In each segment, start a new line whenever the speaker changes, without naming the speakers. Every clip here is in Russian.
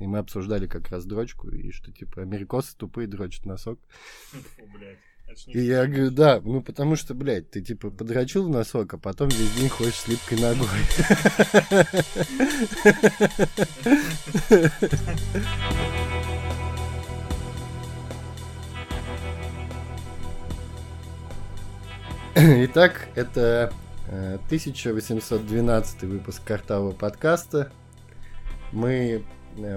и мы обсуждали как раз дрочку, и что, типа, америкосы тупые дрочат носок.
Блядь.
И я говорю, да, ну потому что, блядь, ты типа подрочил в носок, а потом весь день ходишь с липкой ногой. Итак, это 1812 выпуск картавого подкаста. Мы э,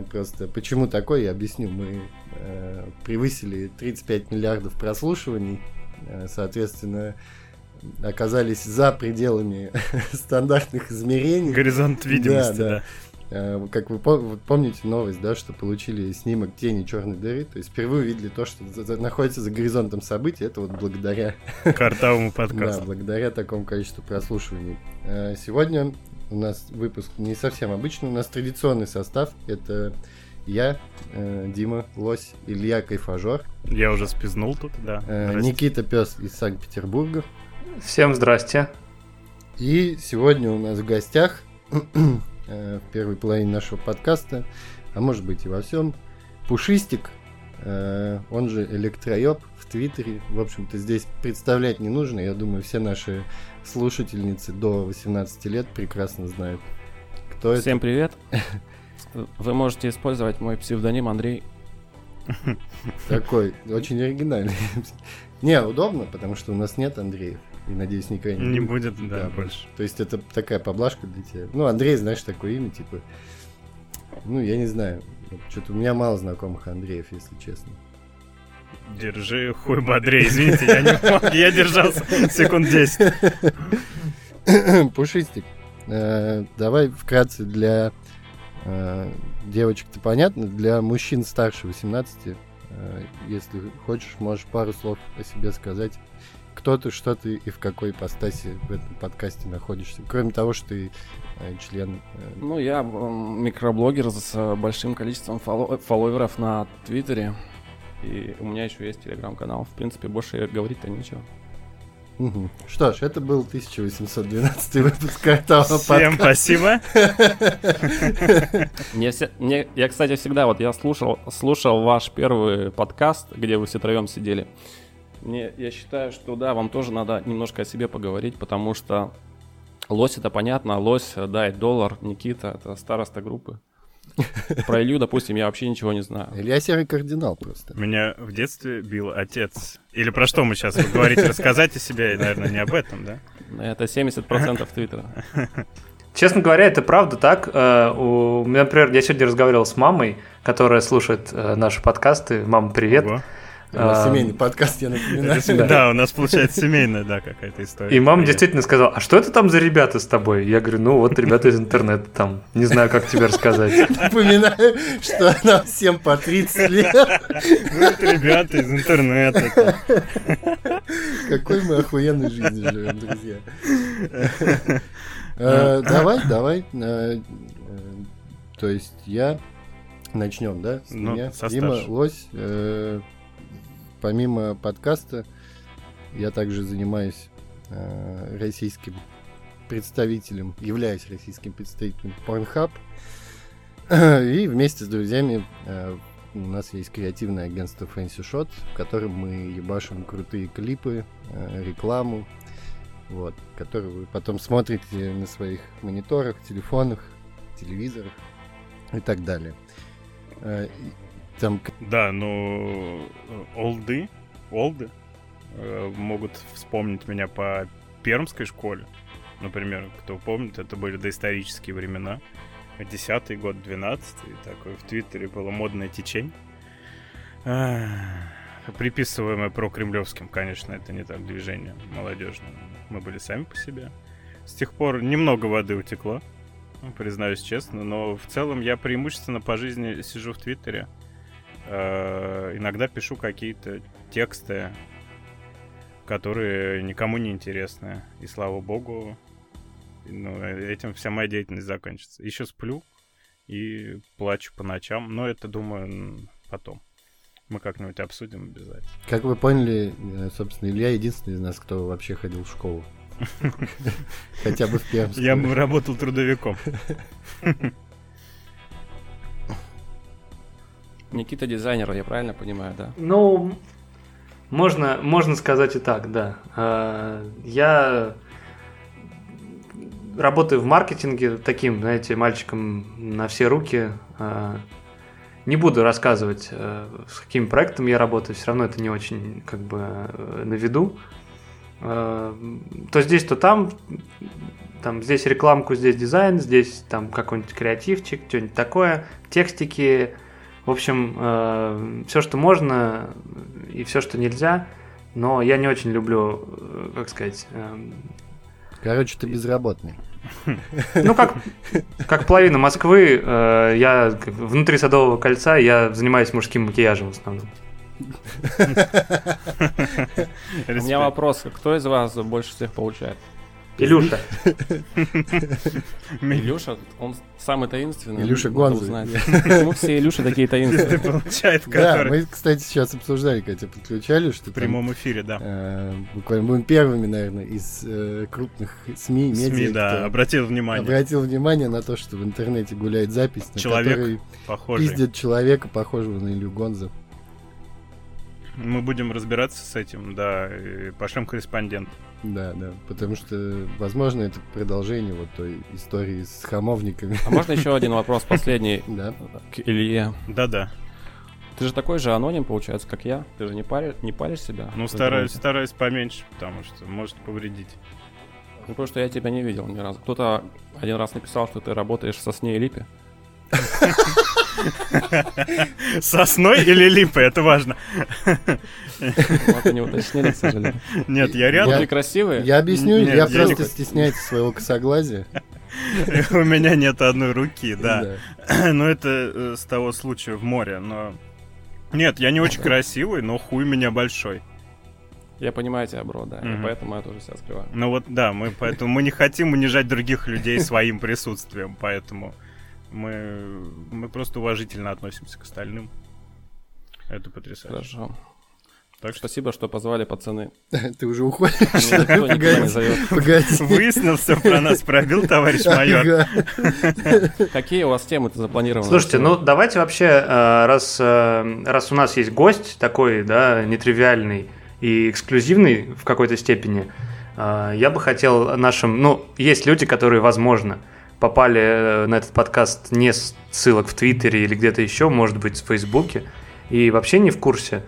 просто... Почему такой, я объясню. Мы э, превысили 35 миллиардов прослушиваний. Э, соответственно, оказались за пределами стандартных измерений.
Горизонт видимости, да. да.
Э, как вы помните новость, да, что получили снимок тени черной дыры, то есть впервые увидели то, что находится за горизонтом событий, это вот благодаря...
Картавому подкасту.
Да, благодаря такому количеству прослушиваний. Э, сегодня у нас выпуск не совсем обычный, у нас традиционный состав, это я, э, Дима Лось, Илья Кайфажор.
Я уже спизнул тут, да.
Никита Пес из Санкт-Петербурга.
Всем здрасте.
И сегодня у нас в гостях Э, в первой половине нашего подкаста, а может быть и во всем. Пушистик, э, он же Электроёб в Твиттере. В общем-то, здесь представлять не нужно. Я думаю, все наши слушательницы до 18 лет прекрасно знают, кто
Всем это. Всем привет. Вы можете использовать мой псевдоним Андрей.
Такой, очень оригинальный. Не, удобно, потому что у нас нет Андреев. И надеюсь, никогда
не, не будет. будет, да, да, больше.
То есть это такая поблажка для тебя. Ну, Андрей, знаешь, такое имя, типа. Ну, я не знаю. Что-то у меня мало знакомых Андреев, если честно.
Держи хуй бодрее, извините, я не мог, я держался секунд 10.
Пушистик, э, давай вкратце для э, девочек-то понятно, для мужчин старше 18, э, если хочешь, можешь пару слов о себе сказать кто ты, что ты и в какой ипостаси в этом подкасте находишься. Кроме того, что ты член...
Ну, я микроблогер с большим количеством фолло- фолловеров на Твиттере. И у меня еще есть телеграм-канал. В принципе, больше говорить-то нечего.
Угу. Что ж, это был 1812 выпуск Картава
Всем спасибо.
Мне, все, мне, я, кстати, всегда вот я слушал, слушал ваш первый подкаст, где вы все троем сидели. Мне, я считаю, что да, вам тоже надо немножко о себе поговорить, потому что лось это понятно, лось, да, и доллар, Никита, это староста группы. Про Илью, допустим, я вообще ничего не знаю.
Илья серый кардинал просто.
Меня в детстве бил отец. Или про что мы сейчас говорите? Рассказать о себе, наверное, не об этом, да?
Это 70% Твиттера.
Честно говоря, это правда так. Э, у меня, например, я сегодня разговаривал с мамой, которая слушает э, наши подкасты. Мама, привет. Ого.
А, семейный подкаст, я напоминаю.
Да, у нас получается семейная, да, какая-то история.
И мама действительно сказала, а что это там за ребята с тобой? Я говорю, ну вот ребята из интернета там, не знаю, как тебе рассказать.
Напоминаю, что нам всем по 30 лет.
Ну это ребята из интернета.
Какой мы охуенной жизнью живем, друзья. Э, давай, давай. Э, э, то есть я начнем, да? С ну, меня. Дима Лось, помимо подкаста, я также занимаюсь э, российским представителем, являюсь российским представителем Pornhub. И вместе с друзьями э, у нас есть креативное агентство Fancy Shot, в котором мы ебашим крутые клипы, э, рекламу, вот, которую вы потом смотрите на своих мониторах, телефонах, телевизорах и так далее.
Там... Да, но э, олды, олды э, могут вспомнить меня по пермской школе. Например, кто помнит, это были доисторические времена. Десятый год, двенадцатый. Такое в Твиттере было модное течение. Приписываемое про кремлевским, конечно, это не так движение молодежное. Мы были сами по себе. С тех пор немного воды утекло, признаюсь честно, но в целом я преимущественно по жизни сижу в Твиттере. Э, иногда пишу какие-то тексты, которые никому не интересны. И слава богу, ну, этим вся моя деятельность закончится. Еще сплю и плачу по ночам, но это, думаю, потом. Мы как-нибудь обсудим обязательно.
Как вы поняли, э, собственно, Илья единственный из нас, кто вообще ходил в школу. Хотя бы в Пермске.
Я работал трудовиком.
Никита дизайнер, я правильно понимаю, да?
Ну, можно, можно сказать и так, да. А, я работаю в маркетинге таким, знаете, мальчиком на все руки. А, не буду рассказывать, э, с каким проектом я работаю, все равно это не очень как бы э, на виду. То здесь, то там, там здесь рекламку, здесь дизайн, здесь там какой-нибудь креативчик, что-нибудь такое, текстики, в общем, все, что можно и все, что нельзя, но я не очень люблю, как сказать... Эм,
Короче, ты безработный.
Ну, как, как половина Москвы, э, я внутри Садового кольца, я занимаюсь мужским макияжем в основном.
У меня вопрос, кто из вас больше всех получает?
Илюша.
Илюша, он самый таинственный.
Илюша Гонза.
Почему все Илюши такие таинственные?
Получает,
Да, мы, кстати, сейчас обсуждали, когда тебя подключали, что
В прямом эфире, да.
э, буквально будем первыми, наверное, из э, крупных СМИ, медиа,
СМИ, да, обратил внимание.
обратил внимание на то, что в интернете гуляет запись, на которой пиздят человека, похожего на Илью Гонза.
Мы будем разбираться с этим, да, и пошлем корреспондент.
Да, да, потому что, возможно, это продолжение вот той истории с хамовниками.
А можно еще один вопрос, последний,
Да.
к Илье?
Да-да.
Ты же такой же аноним, получается, как я. Ты же не, пари- не паришь себя?
Ну, стараюсь, стараюсь поменьше, потому что может повредить.
Ну, потому что я тебя не видел ни разу. Кто-то один раз написал, что ты работаешь в сосне и липе.
Сосной или липой, это важно.
Ну, не уточнили, к сожалению.
Нет, я рядом.
ты красивые.
Я объясню,
Нет,
я просто
не-
стесняюсь своего косоглазия.
У меня нет одной руки, да. Но это э, с того случая в море, но... Нет, я не очень красивый, но хуй меня большой.
Я понимаю тебя, бро, да. и
Мгм.
поэтому я тоже себя скрываю.
Ну вот, да, мы поэтому мы не хотим унижать других людей своим присутствием, поэтому мы, мы просто уважительно относимся к остальным. Это потрясающе.
Хорошо.
Так что
Спасибо, что позвали, пацаны.
Ты уже уходишь?
Никто никуда не
Погоди,
зовет.
погоди.
выяснил все про нас, пробил, товарищ майор.
Какие у вас темы-то запланированы?
Слушайте, ну давайте вообще, э, раз, э, раз у нас есть гость такой, да, нетривиальный и эксклюзивный в какой-то степени, э, я бы хотел нашим, ну, есть люди, которые, возможно, попали на этот подкаст не с ссылок в Твиттере или где-то еще, может быть, в Фейсбуке, и вообще не в курсе,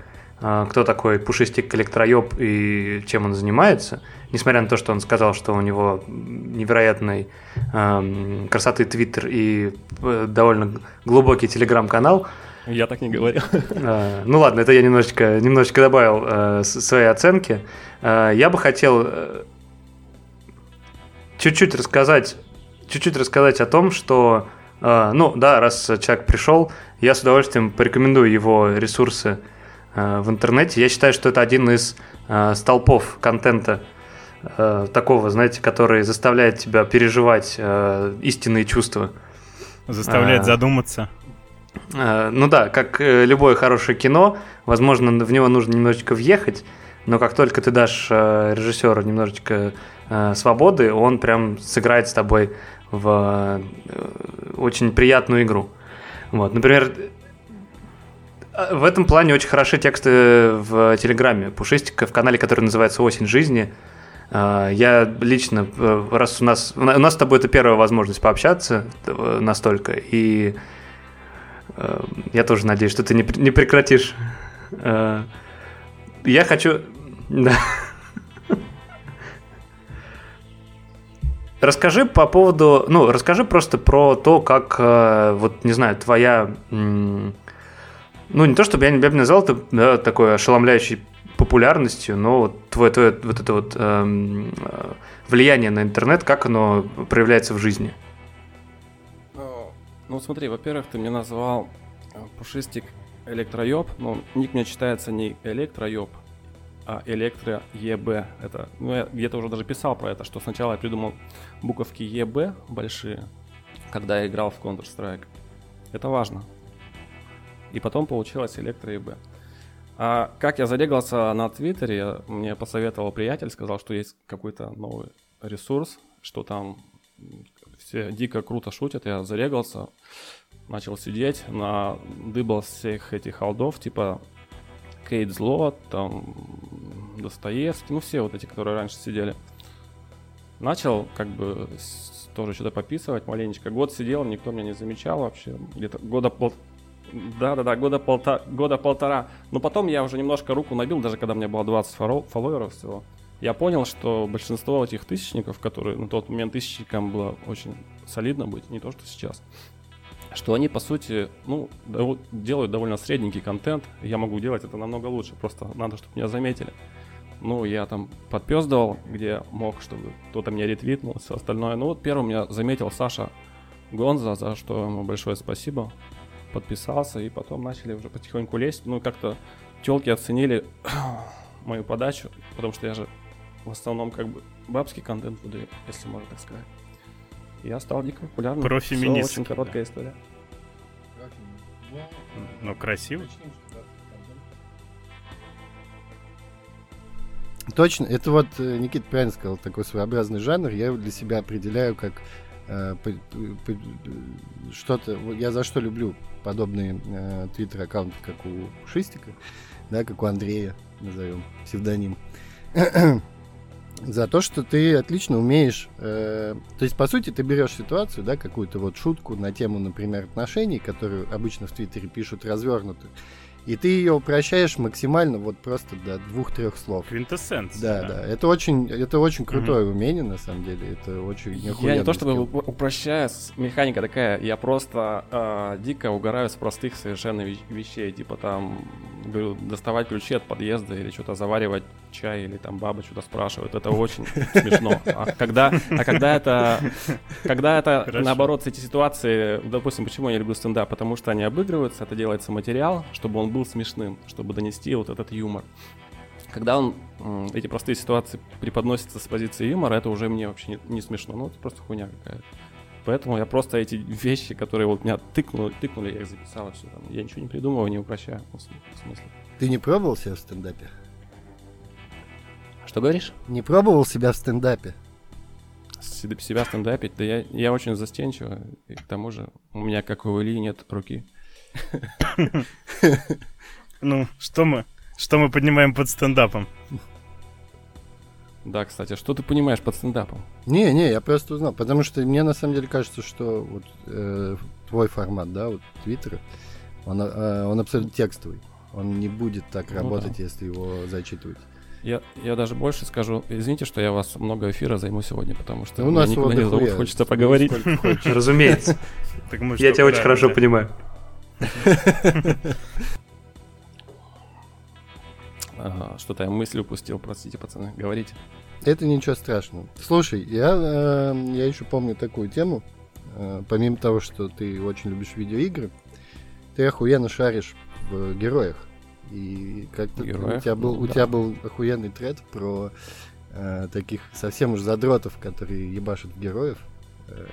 кто такой Пушистик Электроеб и чем он занимается, несмотря на то, что он сказал, что у него невероятной эм, красоты Твиттер и э, довольно глубокий телеграм-канал.
Я так не говорил.
Э, ну ладно, это я немножечко, немножечко добавил э, свои оценки. Э, я бы хотел э, чуть-чуть рассказать, чуть-чуть рассказать о том, что, э, ну да, раз человек пришел, я с удовольствием порекомендую его ресурсы э, в интернете. Я считаю, что это один из э, столпов контента э, такого, знаете, который заставляет тебя переживать э, истинные чувства.
Заставляет
А.
задуматься.
Э, Ну да, как э, любое хорошее кино, возможно, в него нужно немножечко въехать, но как только ты дашь э, режиссеру немножечко э, свободы, он прям сыграет с тобой в э, очень приятную игру. Вот, например, э, в этом плане очень хороши тексты в Телеграме Пушистика в канале, который называется «Осень жизни». Э, Я лично, э, раз у нас, у нас с тобой это первая возможность пообщаться э, настолько, и Э, Я тоже надеюсь, что ты не, не прекратишь. Я хочу... Да. Расскажи по поводу... Ну, расскажи просто про то, как, вот, не знаю, твоя... Ну, не то, чтобы я я бы назвал это да, такой ошеломляющей популярностью, но вот твое, твое вот это вот эм, э, влияние на интернет, как оно проявляется в жизни?
Ну смотри, во-первых, ты мне назвал э, пушистик электроеб. Ну, ник мне читается не электроеб, а электро ЕБ. Это, ну, я где-то уже даже писал про это, что сначала я придумал буковки ЕБ большие, когда я играл в Counter-Strike. Это важно. И потом получилось электро ЕБ. А как я зарегался на Твиттере, мне посоветовал приятель, сказал, что есть какой-то новый ресурс, что там все дико круто шутят, я зарегался. начал сидеть, на дыбал всех этих алдов, типа Кейт Зло, там Достоевский, ну все вот эти, которые раньше сидели. Начал как бы тоже что-то пописывать маленечко. Год сидел, никто меня не замечал вообще. Где-то года пол... Да-да-да, года, полта... года полтора. Но потом я уже немножко руку набил, даже когда у меня было 20 форо- фолловеров всего. Я понял, что большинство этих тысячников, которые на тот момент тысячникам было очень солидно быть, не то что сейчас, что они, по сути, ну, делают довольно средненький контент. Я могу делать это намного лучше, просто надо, чтобы меня заметили. Ну, я там подпездывал, где мог, чтобы кто-то меня ретвитнул, все остальное. Ну, вот первым меня заметил Саша Гонза, за что ему большое спасибо. Подписался, и потом начали уже потихоньку лезть. Ну, как-то телки оценили мою подачу, потому что я же в основном как бы бабский контент выдаю, если можно так сказать. Я стал дико популярным. Всё,
Профеминистский,
Очень короткая история.
Ну, красиво.
Точно, это вот э, Никит правильно сказал, такой своеобразный жанр. Я его для себя определяю как что-то. вот Я за что люблю подобные э, твиттер-аккаунты, как у Шистика, да, как у Андрея, назовем псевдоним. За то, что ты отлично умеешь. э, то есть, по сути, ты берешь ситуацию, да, какую-то вот шутку на тему, например, отношений, которую обычно в Твиттере пишут развернуто, и ты ее упрощаешь максимально вот просто до двух-трех слов.
Квинтэссенция.
Да, да, это очень, это очень крутое умение, на самом деле, это очень
Я не то чтобы
скилл.
уп- упрощаю, механика такая, я просто э, дико угораю с простых совершенно вещ- вещей, типа там, говорю, доставать ключи от подъезда или что-то заваривать чай или там баба что-то спрашивает, это очень смешно. А когда, а когда это, когда это наоборот эти ситуации, допустим, почему я люблю стендап, потому что они обыгрываются, это делается материал, чтобы он был смешным, чтобы донести вот этот юмор. Когда он, эти простые ситуации преподносятся с позиции юмора, это уже мне вообще не, не смешно. Ну, это просто хуйня какая-то. Поэтому я просто эти вещи, которые вот меня тыкнули, тыкнули, я их записал, и все там. Я ничего не придумываю, не упрощаю. В см- в смысле.
Ты не пробовал себя в стендапе?
Что говоришь?
Не пробовал себя в стендапе?
Се- Себя стендапить? Да я, я очень застенчивый. И к тому же у меня, как у Ильи, нет руки.
Ну, что мы? Что мы поднимаем под стендапом?
Да, кстати, что ты понимаешь под стендапом?
Не, не, я просто узнал, потому что мне на самом деле кажется, что вот э, твой формат, да, вот Твиттера, он, э, он абсолютно текстовый. Он не будет так
Ну
работать, если его зачитывать.
Я, я даже больше скажу, извините, что я вас много эфира займу сегодня, потому что
у нас
никуда
вот
не зовут, хочется поговорить.
Разумеется. Я тебя очень хорошо
Да.
понимаю.
Что-то я мысль упустил, простите, пацаны, говорите.
Это ничего страшного. Слушай, я, э, я еще помню такую тему. Э, помимо того, что ты очень любишь видеоигры, ты охуенно шаришь в героях. И как-то у тебя был,
Ну,
у
да.
тебя был охуенный тред про э, таких совсем уж задротов, которые ебашат в героев. Э,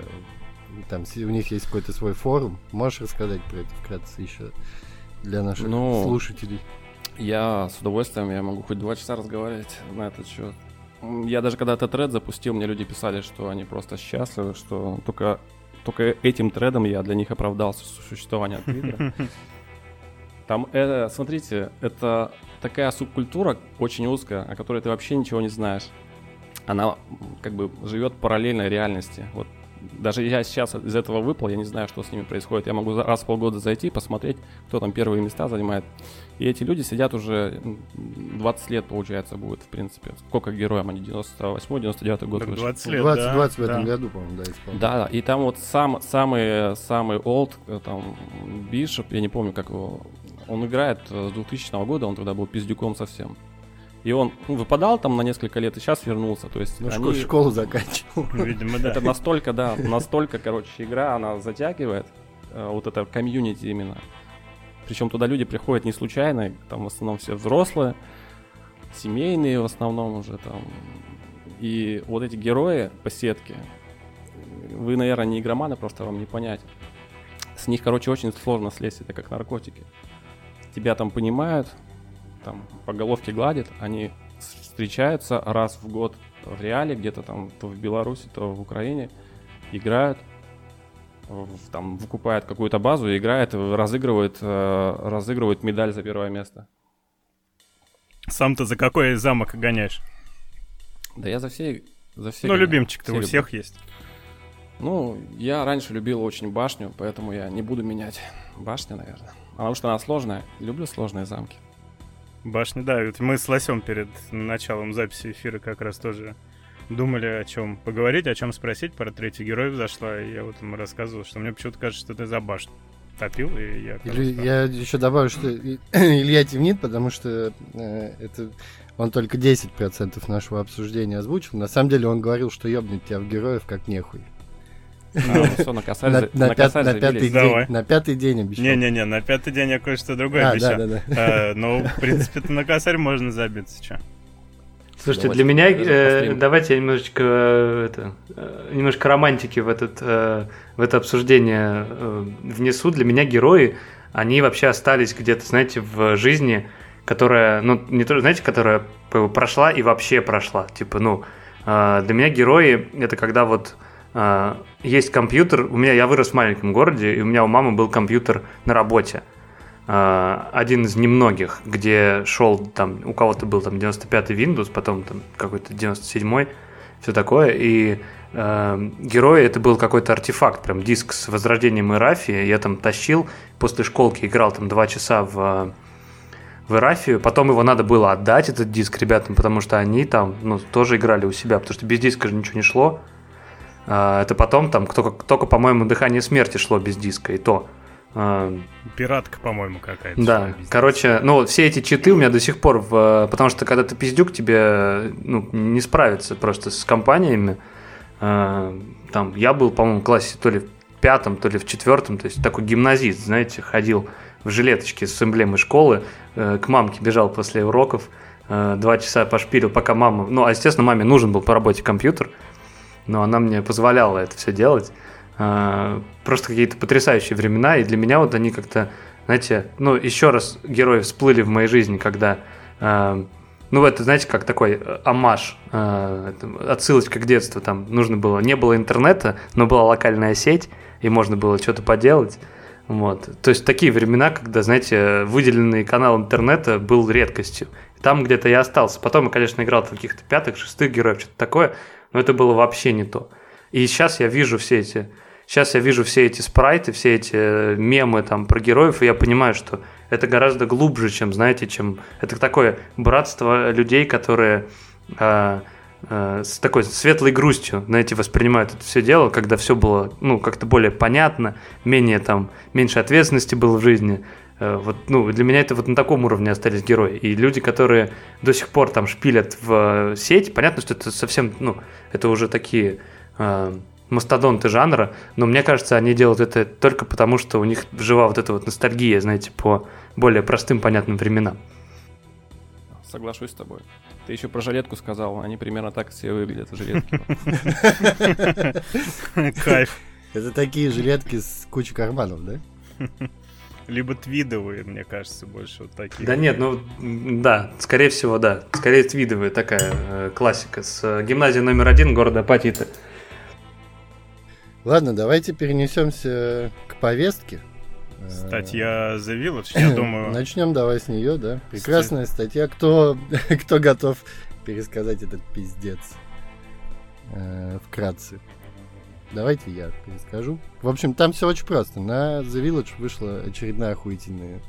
там у них есть какой-то свой форум. Можешь рассказать про это вкратце еще для наших
Ну,
слушателей?
Я с удовольствием, я могу хоть два часа разговаривать на этот счет. Я даже когда этот тред запустил, мне люди писали, что они просто счастливы, что только, только этим тредом я для них оправдал су- существование Твиттера. Там, э, смотрите, это такая субкультура очень узкая, о которой ты вообще ничего не знаешь. Она как бы живет параллельной реальности. Вот даже я сейчас из этого выпал, я не знаю, что с ними происходит. Я могу за- раз в полгода зайти, посмотреть, кто там первые места занимает. И эти люди сидят уже м, 20 лет, получается, будет, в принципе. Сколько героям они? 98-99 год
Так
вышли.
20 лет,
20,
да,
20 в этом
да.
году, по-моему, да, исполнил.
Да, и там вот сам, самый, самый old, э, там, Бишоп, я не помню, как его, он играет э, с 2000 года, он тогда был пиздюком совсем. И он ну, выпадал там на несколько лет и сейчас вернулся. То есть
Ну,
они-
шко- школу заканчивал.
Видимо, да.
это настолько, да, настолько, короче, игра, она затягивает, э, вот это комьюнити именно. Причем туда люди приходят не случайно, там в основном все взрослые, семейные в основном уже там. И вот эти герои по сетке, вы, наверное, не игроманы, просто вам не понять. С них, короче, очень сложно слезть, это как наркотики. Тебя там понимают, там по головке гладят, они встречаются раз в год в реале, где-то там то в Беларуси, то в Украине, играют. в- там выкупает какую-то базу играет, разыгрывает, э, разыгрывает медаль за первое место.
Сам ты за какой замок гоняешь?
Да я за все, за все.
ну,
гоняю.
любимчик-то
Все
у
люблю.
всех есть.
Ну, я раньше любил очень башню, поэтому я не буду менять башню, наверное. Потому что она сложная. Люблю сложные замки.
Башня, да. Вот мы с Лосем перед началом записи эфира как раз тоже думали о чем поговорить, о чем спросить. Про третий героев зашла, и я вот ему рассказывал, что мне почему-то кажется, что ты за башню топил, и я...
Или я еще добавлю, что Илья темнит, потому что э, это он только 10% нашего обсуждения озвучил. На самом деле он говорил, что ебнет тебя в героев как нехуй.
А, ну все, на косарь,
На,
за-
на
на
пят-
косарь
на пятый день,
Давай.
на пятый день обещал.
Не-не-не, на пятый день я кое-что другое
А,
обещал.
да, да, да.
Э, Ну, в принципе, на косарь можно забиться, что.
Слушайте,
Давайте
для меня, э, давайте я немножечко, э, это, э, немножко романтики в, этот, э, в это обсуждение э, внесу. Для меня герои, они вообще остались где-то, знаете, в жизни, которая, ну, не то, знаете, которая прошла и вообще прошла. Типа, ну, э, для меня герои это когда вот есть компьютер. У меня я вырос в маленьком городе, и у меня у мамы был компьютер на работе. А, один из немногих, где шел там, у кого-то был там 95-й Windows, потом там какой-то 97-й, все такое, и э, герои это был какой-то артефакт, прям диск с возрождением Ирафии, я там тащил, после школки играл там два часа в, в Ирафию, потом его надо было отдать, этот диск, ребятам, потому что они там, ну, тоже играли у себя, потому что без диска же ничего не шло, А, это потом там только, только по-моему, дыхание смерти шло без диска, и то. А,
Пиратка, по-моему, какая-то.
да, короче, ну все эти читы у меня до сих пор, в, потому что когда ты пиздюк, тебе ну, не справиться просто с компаниями. Э, Там я был, по-моему, в классе то ли в пятом, то ли в четвертом, то есть такой гимназист, знаете, ходил в жилеточке с эмблемой школы, э, к мамке бежал после уроков, э, два часа пошпилил, пока мама, ну, а естественно, маме нужен был по работе компьютер, но она мне позволяла это все делать. А, Просто какие-то потрясающие времена, и для меня вот они как-то, знаете, ну, еще раз герои всплыли в моей жизни, когда, а, ну, это, знаете, как такой э, амаш, а, отсылочка к детству, там нужно было, не было интернета, но была локальная сеть, и можно было что-то поделать, вот. То есть такие времена, когда, знаете, выделенный канал интернета был редкостью. Там где-то я остался. Потом я, конечно, играл в каких-то пятых, шестых героев, что-то такое, но это было вообще не то. И сейчас я вижу все эти... Сейчас я вижу все эти спрайты, все эти э, мемы там про героев, и я понимаю, что это гораздо глубже, чем, знаете, чем... Это такое братство людей, которые а, а, с такой светлой грустью, знаете, воспринимают это все дело, когда все было, ну, как-то более понятно, менее там, меньше ответственности было в жизни. Э, Вот, ну, для меня это вот на таком уровне остались герои. И люди, которые до сих пор там шпилят в э, сеть, понятно, что это совсем, ну, это уже такие э, мастодонты жанра, но мне кажется, они делают это только потому, что у них жива вот эта вот ностальгия, знаете, по более простым, понятным временам.
Соглашусь с тобой. Ты еще про жилетку сказал, они примерно так все выглядят, жилетки.
Кайф.
Это такие жилетки с кучей карманов, да?
Либо твидовые, мне кажется, больше вот такие.
Да нет, ну да, скорее всего, да. Скорее твидовая такая э, классика с э, гимназии номер один города Апатиты.
Ладно, давайте перенесемся к повестке. Э,
Статья The Village, я думаю,
Начнем давай с нее, да. Прекрасная статья. Кто, кто готов пересказать этот пиздец? Э, вкратце. Давайте я перескажу. В общем, там все очень просто. На The Village вышла очередная охуительная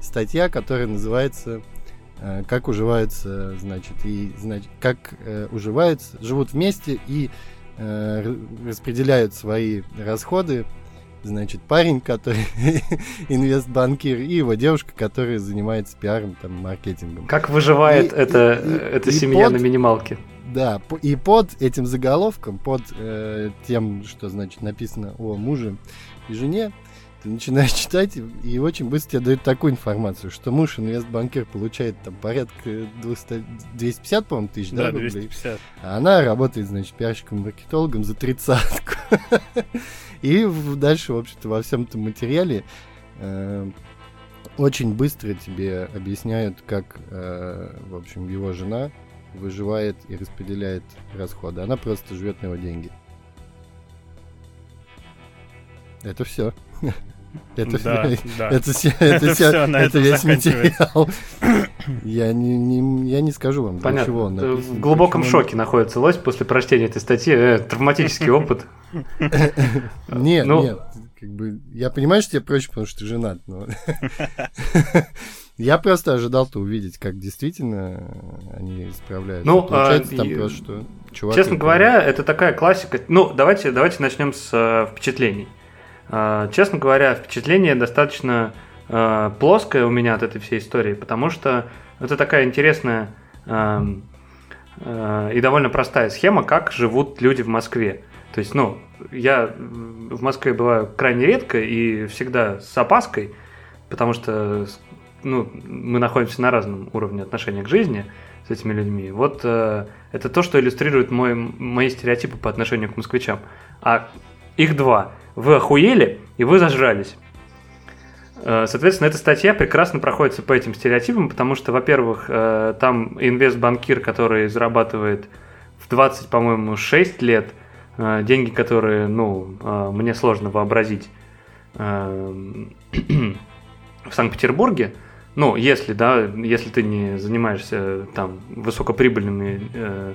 статья, которая называется э, «Как уживаются, значит, и значит, как э, уживаются, живут вместе и э, распределяют свои расходы значит, парень, который инвестбанкир, и его девушка, которая занимается пиаром, там, маркетингом.
Как выживает
И-
эта,
и-
эта
и
семья
под-
на минималке?
Да, и под этим заголовком, под э, тем, что, значит, написано о муже и жене, ты начинаешь читать, и, очень быстро тебе дают такую информацию, что муж инвестбанкир получает там порядка 200, 250, по-моему, тысяч, да,
да,
рублей?
250.
А она работает, значит, пиарщиком-маркетологом за тридцатку. И дальше, в общем-то, во всем этом материале э, очень быстро тебе объясняют, как, э, в общем, его жена выживает и распределяет расходы. Она просто живет на его деньги. Это все. Это
Да, да.
это все,
Это
это
на
это
этом
весь материал. Я не, не- я не скажу вам, для
Понятно.
чего он написан,
В глубоком
почему
шоке находится лось после прочтения этой статьи. Э, Травматический опыт.
Нет,
Ну-
нет, как бы, я понимаю, что тебе проще, потому что ты женат, но... Я просто ожидал-то увидеть, как действительно они справляются.
Ну,
Получается
а,
там
и-
просто, что чувак...
Честно
это-
говоря, это такая классика. Ну, давайте, давайте начнем с э, впечатлений. Э, честно говоря, впечатление достаточно э, плоское у меня от этой всей истории, потому что это такая интересная эм, э, и довольно простая схема, как живут люди в Москве. То есть, ну, я в Москве бываю крайне редко и всегда с опаской, потому что ну, мы находимся на разном уровне отношения к жизни с этими людьми. Вот э, это то, что иллюстрирует мой, мои стереотипы по отношению к москвичам. А их два. Вы охуели и вы зажрались. Э, Соответственно, эта статья прекрасно проходится по этим стереотипам, потому что, во-первых, э, там инвестбанкир, который зарабатывает в 20, по-моему, 6 лет, деньги, которые, ну, э, мне сложно вообразить э, в Санкт-Петербурге, ну, если, да, если ты не занимаешься там высокоприбыльными э,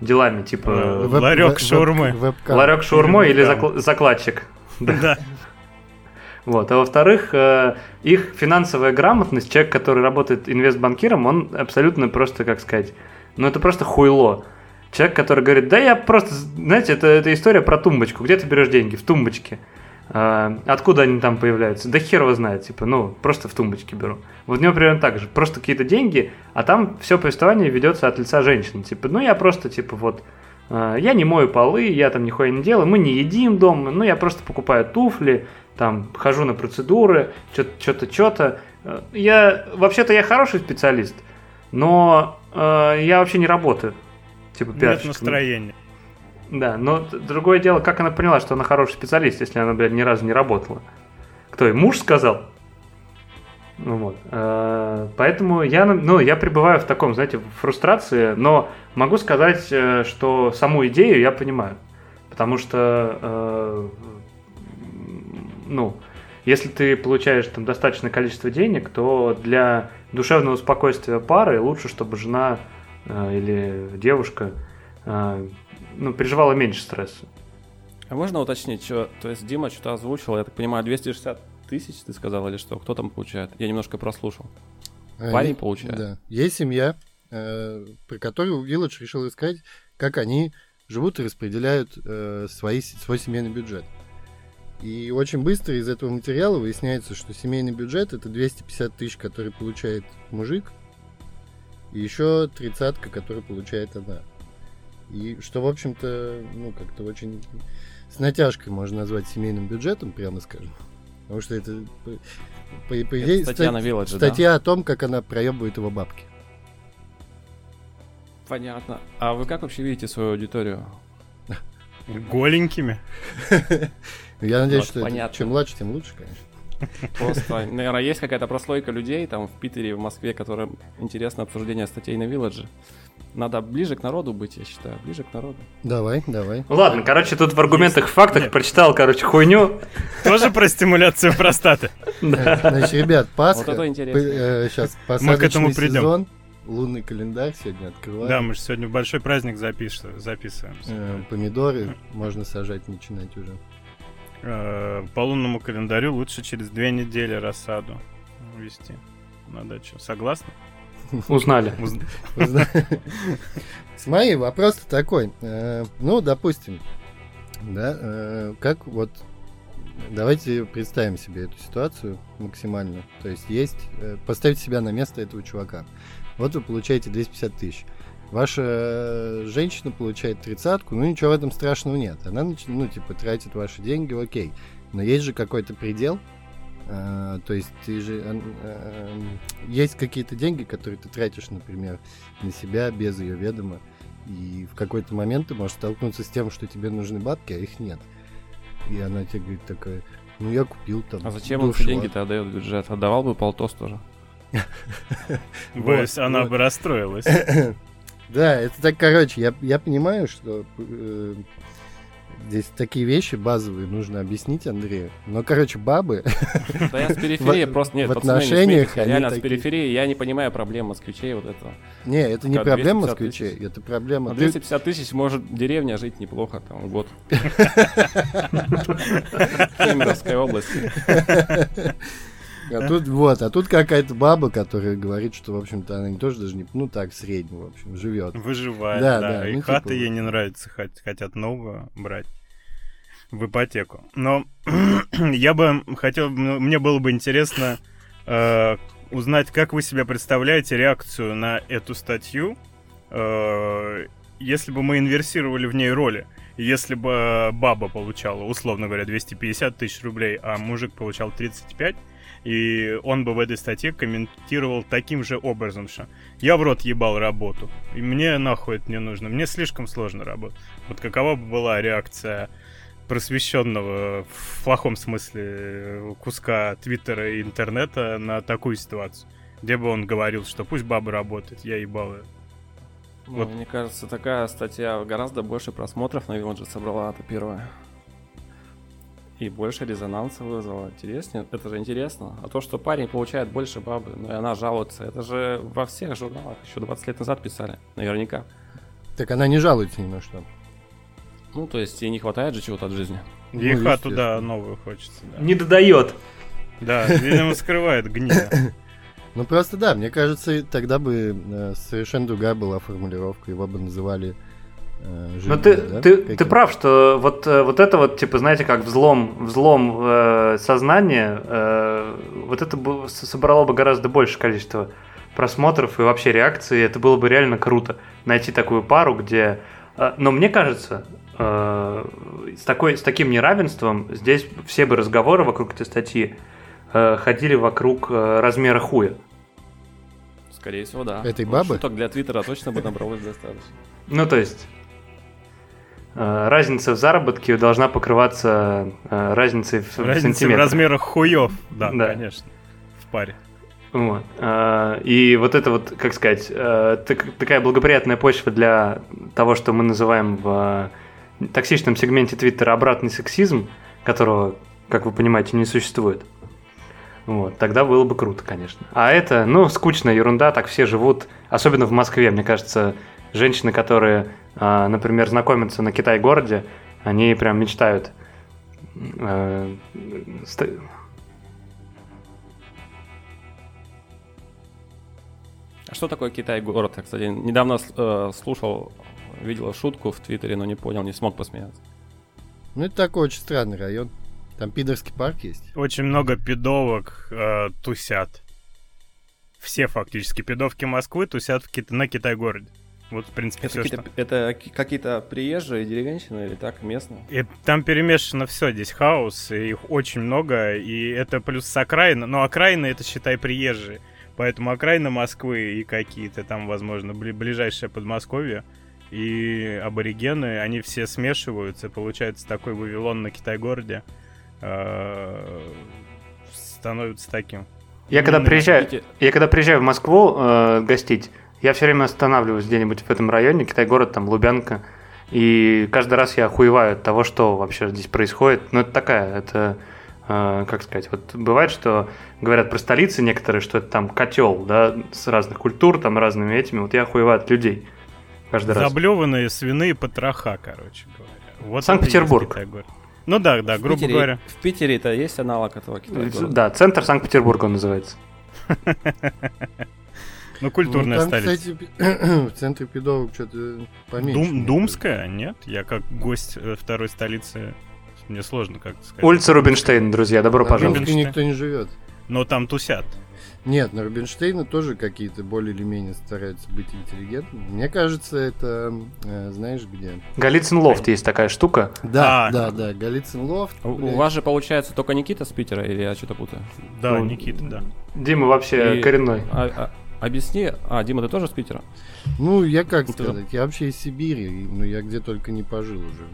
делами, типа
Э,
Веб-
Ларек
веб-
шаурмы.
вебкам.
ларек шаурмой или
Да.
закл- закладчик.
Да.
Вот. А во-вторых, э, их финансовая грамотность, человек, который работает инвестбанкиром, он абсолютно просто, как сказать, ну это просто хуйло. Человек, который говорит, да я просто, знаете, это, это история про тумбочку. Где ты берешь деньги? В тумбочке. А, откуда они там появляются? Да хер его знает, типа, ну, просто в тумбочке беру. Вот у него примерно так же. Просто какие-то деньги, а там все повествование ведется от лица женщины. Типа, ну я просто, типа, вот, а, я не мою полы, я там нихуя не делаю, мы не едим дома, ну я просто покупаю туфли, там, хожу на процедуры, что-то, что-то. Я, вообще-то я хороший специалист, но э, я вообще не работаю. Типа
Нет
пиарщиком.
настроения.
Да, но другое дело, как она поняла, что она хороший специалист, если она, блядь, ни разу не работала. Кто ей, муж сказал? Ну вот. Э, Поэтому я, ну, я пребываю в таком, знаете, фрустрации, но могу сказать, э, что саму идею я понимаю. Потому что, э, ну, если ты получаешь там достаточное количество денег, то для душевного спокойствия пары лучше, чтобы жена или девушка э, ну, переживала меньше стресса.
А можно уточнить, что, то есть Дима что-то озвучил, я так понимаю, 260 тысяч, ты сказал, или что? Кто там получает? Я немножко прослушал.
А,
Парень
и-
получает.
Да. Есть семья, э, про которую Village решил искать, как они живут и распределяют э, свои, свой семейный бюджет. И очень быстро из этого материала выясняется, что семейный бюджет это 250 тысяч, который получает мужик, и еще тридцатка, который получает она. И что, в общем-то, ну, как-то очень с натяжкой можно назвать семейным бюджетом, прямо скажем. Потому что это, по, по- идее,
статья
ста-
на Village, да?
статья о том, как она проебывает его бабки.
Понятно. А вы как вообще видите свою аудиторию?
Голенькими.
Я надеюсь, что это чем младше, тем лучше, конечно.
Просто, наверное, есть какая-то прослойка людей там в Питере, в Москве, которым интересно обсуждение статей на Village. Надо ближе к народу быть, я считаю. Ближе к народу.
Давай, давай.
Ладно, короче, тут в аргументах и фактах
Нет.
прочитал, короче, хуйню.
Тоже про стимуляцию простаты.
Значит, ребят, Пасха.
Вот это интересно.
сейчас
Мы к этому придем.
сезон. Лунный календарь сегодня открываем.
Да, мы же сегодня большой праздник запис- записываем.
Э, Помидоры можно сажать, начинать уже.
Э, По лунному календарю лучше через две недели рассаду вести на дачу. Согласны?
Узнали.
Уз-
Узна- Смотри, вопрос такой. Э, Ну, допустим, да, э, как вот давайте представим себе эту ситуацию максимально. То есть есть, поставьте себя на место этого чувака. Вот вы получаете 250 тысяч. Ваша э, женщина получает тридцатку, ну ничего в этом страшного нет. Она, ну, типа, тратит ваши деньги, окей. Но есть же какой-то предел. Э, то есть ты же... э, э, есть какие-то деньги, которые ты тратишь, например, на себя без ее ведома. И в какой-то момент ты можешь столкнуться с тем, что тебе нужны бабки, а их нет. И она тебе говорит такая, ну я купил там.
А зачем он
душ,
все деньги
ладно».
то отдает в бюджет? Отдавал бы полтос тоже.
Боюсь, она бы расстроилась.
Да, это так, короче, я, я понимаю, что э, здесь такие вещи базовые нужно объяснить Андрею. Но, короче, бабы...
Да я с периферии просто... Нет,
в
не
отношениях они
реально с периферии, я не понимаю проблем москвичей вот этого.
Не, это не проблема
250
москвичей, это проблема...
На
ты-
250 тысяч может деревня жить неплохо, там, год. Кемеровской области.
А тут вот, а тут какая-то баба, которая говорит, что, в общем-то, она не тоже даже не, ну так, в среднем, в общем, живет.
Выживает,
Да,
да.
да,
и
ну,
хаты
типа
ей не нравится, хот- хотят новую брать в ипотеку. Но я бы хотел, ну, мне было бы интересно э, узнать, как вы себе представляете реакцию на эту статью, э, если бы мы инверсировали в ней роли. Если бы э, баба получала, условно говоря, 250 тысяч рублей, а мужик получал 35, и он бы в этой статье комментировал таким же образом, что я в рот ебал работу, и мне нахуй это не нужно, мне слишком сложно работать. Вот какова бы была реакция просвещенного в плохом смысле куска твиттера и интернета на такую ситуацию? Где бы он говорил, что пусть баба работает, я ебал её.
Ну,
Вот.
Мне кажется, такая статья гораздо больше просмотров, наверное, же собрала это первое. И больше резонанса вызвала. Интереснее, это же интересно. А то, что парень получает больше бабы, ну и она жалуется, это же во всех журналах еще 20 лет назад писали, наверняка.
Так она не жалуется ни на что.
Ну, то есть ей не хватает же чего-то от жизни.
Ей
Ну,
хату, да, новую хочется. Да,
Не додает.
да видимо, скрывает гнида.
Ну просто да, мне кажется, тогда бы э, совершенно другая была формулировка, его бы называли э,
Но
жидким,
Ну, ты,
да,
ты, ты прав, что вот, э, вот это вот, типа, знаете, как взлом, взлом э, сознания, э, вот это бы собрало бы гораздо больше количество просмотров и вообще реакций. Это было бы реально круто найти такую пару, где... э, но мне кажется, э, с, такой, с таким неравенством здесь все бы разговоры вокруг этой статьи э, ходили вокруг э, размера хуя.
Скорее всего, да.
Этой
Ну,
бабы?
Шуток для Твиттера точно бы набралось достаточно.
Ну, то есть разница в заработке должна покрываться э, разницей в, в
Разница в
сантиметрах.
размерах хуев, да,
Да.
конечно, в паре.
Вот. Э, И вот это вот, как сказать, э, так- такая благоприятная почва для того, что мы называем в э, токсичном сегменте Твиттера обратный сексизм, которого, как вы понимаете, не существует. Вот, тогда было бы круто, конечно. А это, ну, скучная ерунда, так все живут, особенно в Москве, мне кажется, женщины, которые, э, например, знакомятся на Китай-городе, они прям мечтают э,
А что такое Китай-город? Я, кстати, недавно э, слушал, видел шутку в Твиттере, но не понял, не смог посмеяться.
Ну это такой очень странный район. Там пидорский парк есть.
Очень много пидовок э, тусят. Все фактически пидовки Москвы тусят в Кит- на Китай-городе. Вот, в принципе,
Это
все,
какие-то, это ки- какие-то приезжие деревенщины или так, местные?
И там перемешано все, здесь хаос, и их очень много, и это плюс с окраины, но окраины это, считай, приезжие. Поэтому окраины Москвы и какие-то там, возможно, бли- ближайшее Подмосковье и аборигены, они все смешиваются, получается такой Вавилон на Китай-городе э, становится таким.
Я когда
Именно
приезжаю, я когда приезжаю в Москву э, гостить, я все время останавливаюсь где-нибудь в этом районе, Китай-город, там Лубянка, и каждый раз я охуеваю от того, что вообще здесь происходит. Ну, это такая, это, э, как сказать, вот бывает, что говорят про столицы некоторые, что это там котел, да, с разных культур, там разными этими, вот я охуеваю от людей каждый раз.
Заблеванные свиные потроха, короче говоря. Вот
Санкт-Петербург.
Ну да, да,
в
грубо
Питере-
говоря.
В Питере-то есть аналог этого Китай-города?
Да, центр Санкт-Петербурга он называется.
Ну, культурная
Ну, там,
столица.
кстати, в центре пидорок что-то поменьше.
Дум- Думская? Нет? Я как гость э, второй столицы, мне сложно как-то сказать.
Улица Рубинштейн, друзья, добро.
На
пожаловать.
Рубинштейн.
никто не живет.
Но там тусят.
Нет, на Рубинштейна тоже какие-то более или менее стараются быть интеллигентными. Мне кажется, это, э, знаешь, где?
Голицын Лофт есть такая штука.
Да,
А.
да, да, Голицын Лофт.
У, у вас же получается только Никита с Питера, или я что-то путаю?
Да,
Ну,
Никита, да.
Дима вообще
И-
коренной.
А- а- объясни, а, Дима, ты тоже с Питера?
Ну, я как
ты-
сказать, я вообще из Сибири, ну, я где только не пожил уже.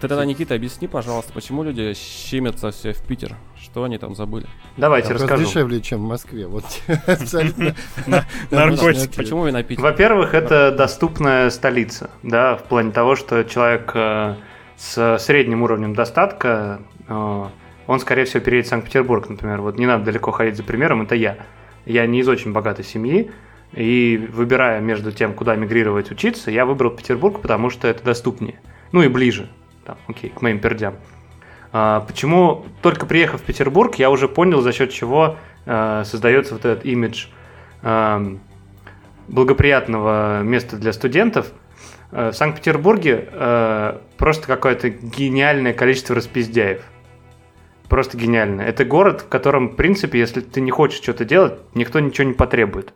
Ты тогда, Никита, объясни, пожалуйста, почему люди щемятся все в Питер? Что они там забыли?
Давайте
Вопрос
расскажу.
дешевле, чем в Москве. Вот.
Наркотики.
Почему именно Питер?
Во-первых, это доступная столица, да, в плане того, что человек э, с средним уровнем достатка, э, он, скорее всего, переедет в Санкт-Петербург, например. Вот не надо далеко ходить за примером, это я. Я не из очень богатой семьи, и выбирая между тем, куда мигрировать учиться, я выбрал Петербург, потому что это доступнее. Ну и ближе, там, окей, к моим пердям. А, почему только приехав в Петербург, я уже понял, за счет чего э, создается вот этот имидж эм, благоприятного места для студентов. Э, В Санкт-Петербурге э, просто какое-то гениальное количество распиздяев. Просто гениально. Это город, в котором, в принципе, если ты не хочешь что-то делать, никто ничего не потребует.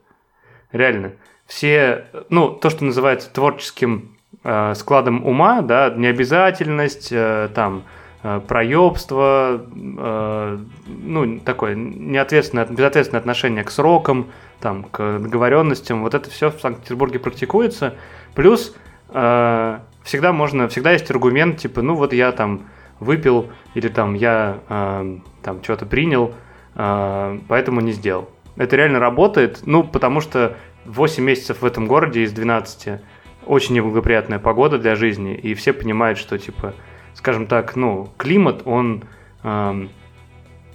Реально. Все, ну, то, что называется творческим э, складом ума, да, необязательность, э, там, э, проебство, э, ну, такое неответственное, безответственное отношение к срокам, там, к договоренностям, вот это все в Санкт-Петербурге практикуется. Плюс э, всегда можно, всегда есть аргумент, типа, ну вот я там выпил, или там я э, там что-то принял, э, поэтому не сделал. Это реально работает, ну, потому что 8 месяцев в этом городе из 12 очень неблагоприятная погода для жизни, и все понимают, что, типа, скажем так, ну, климат, он эм,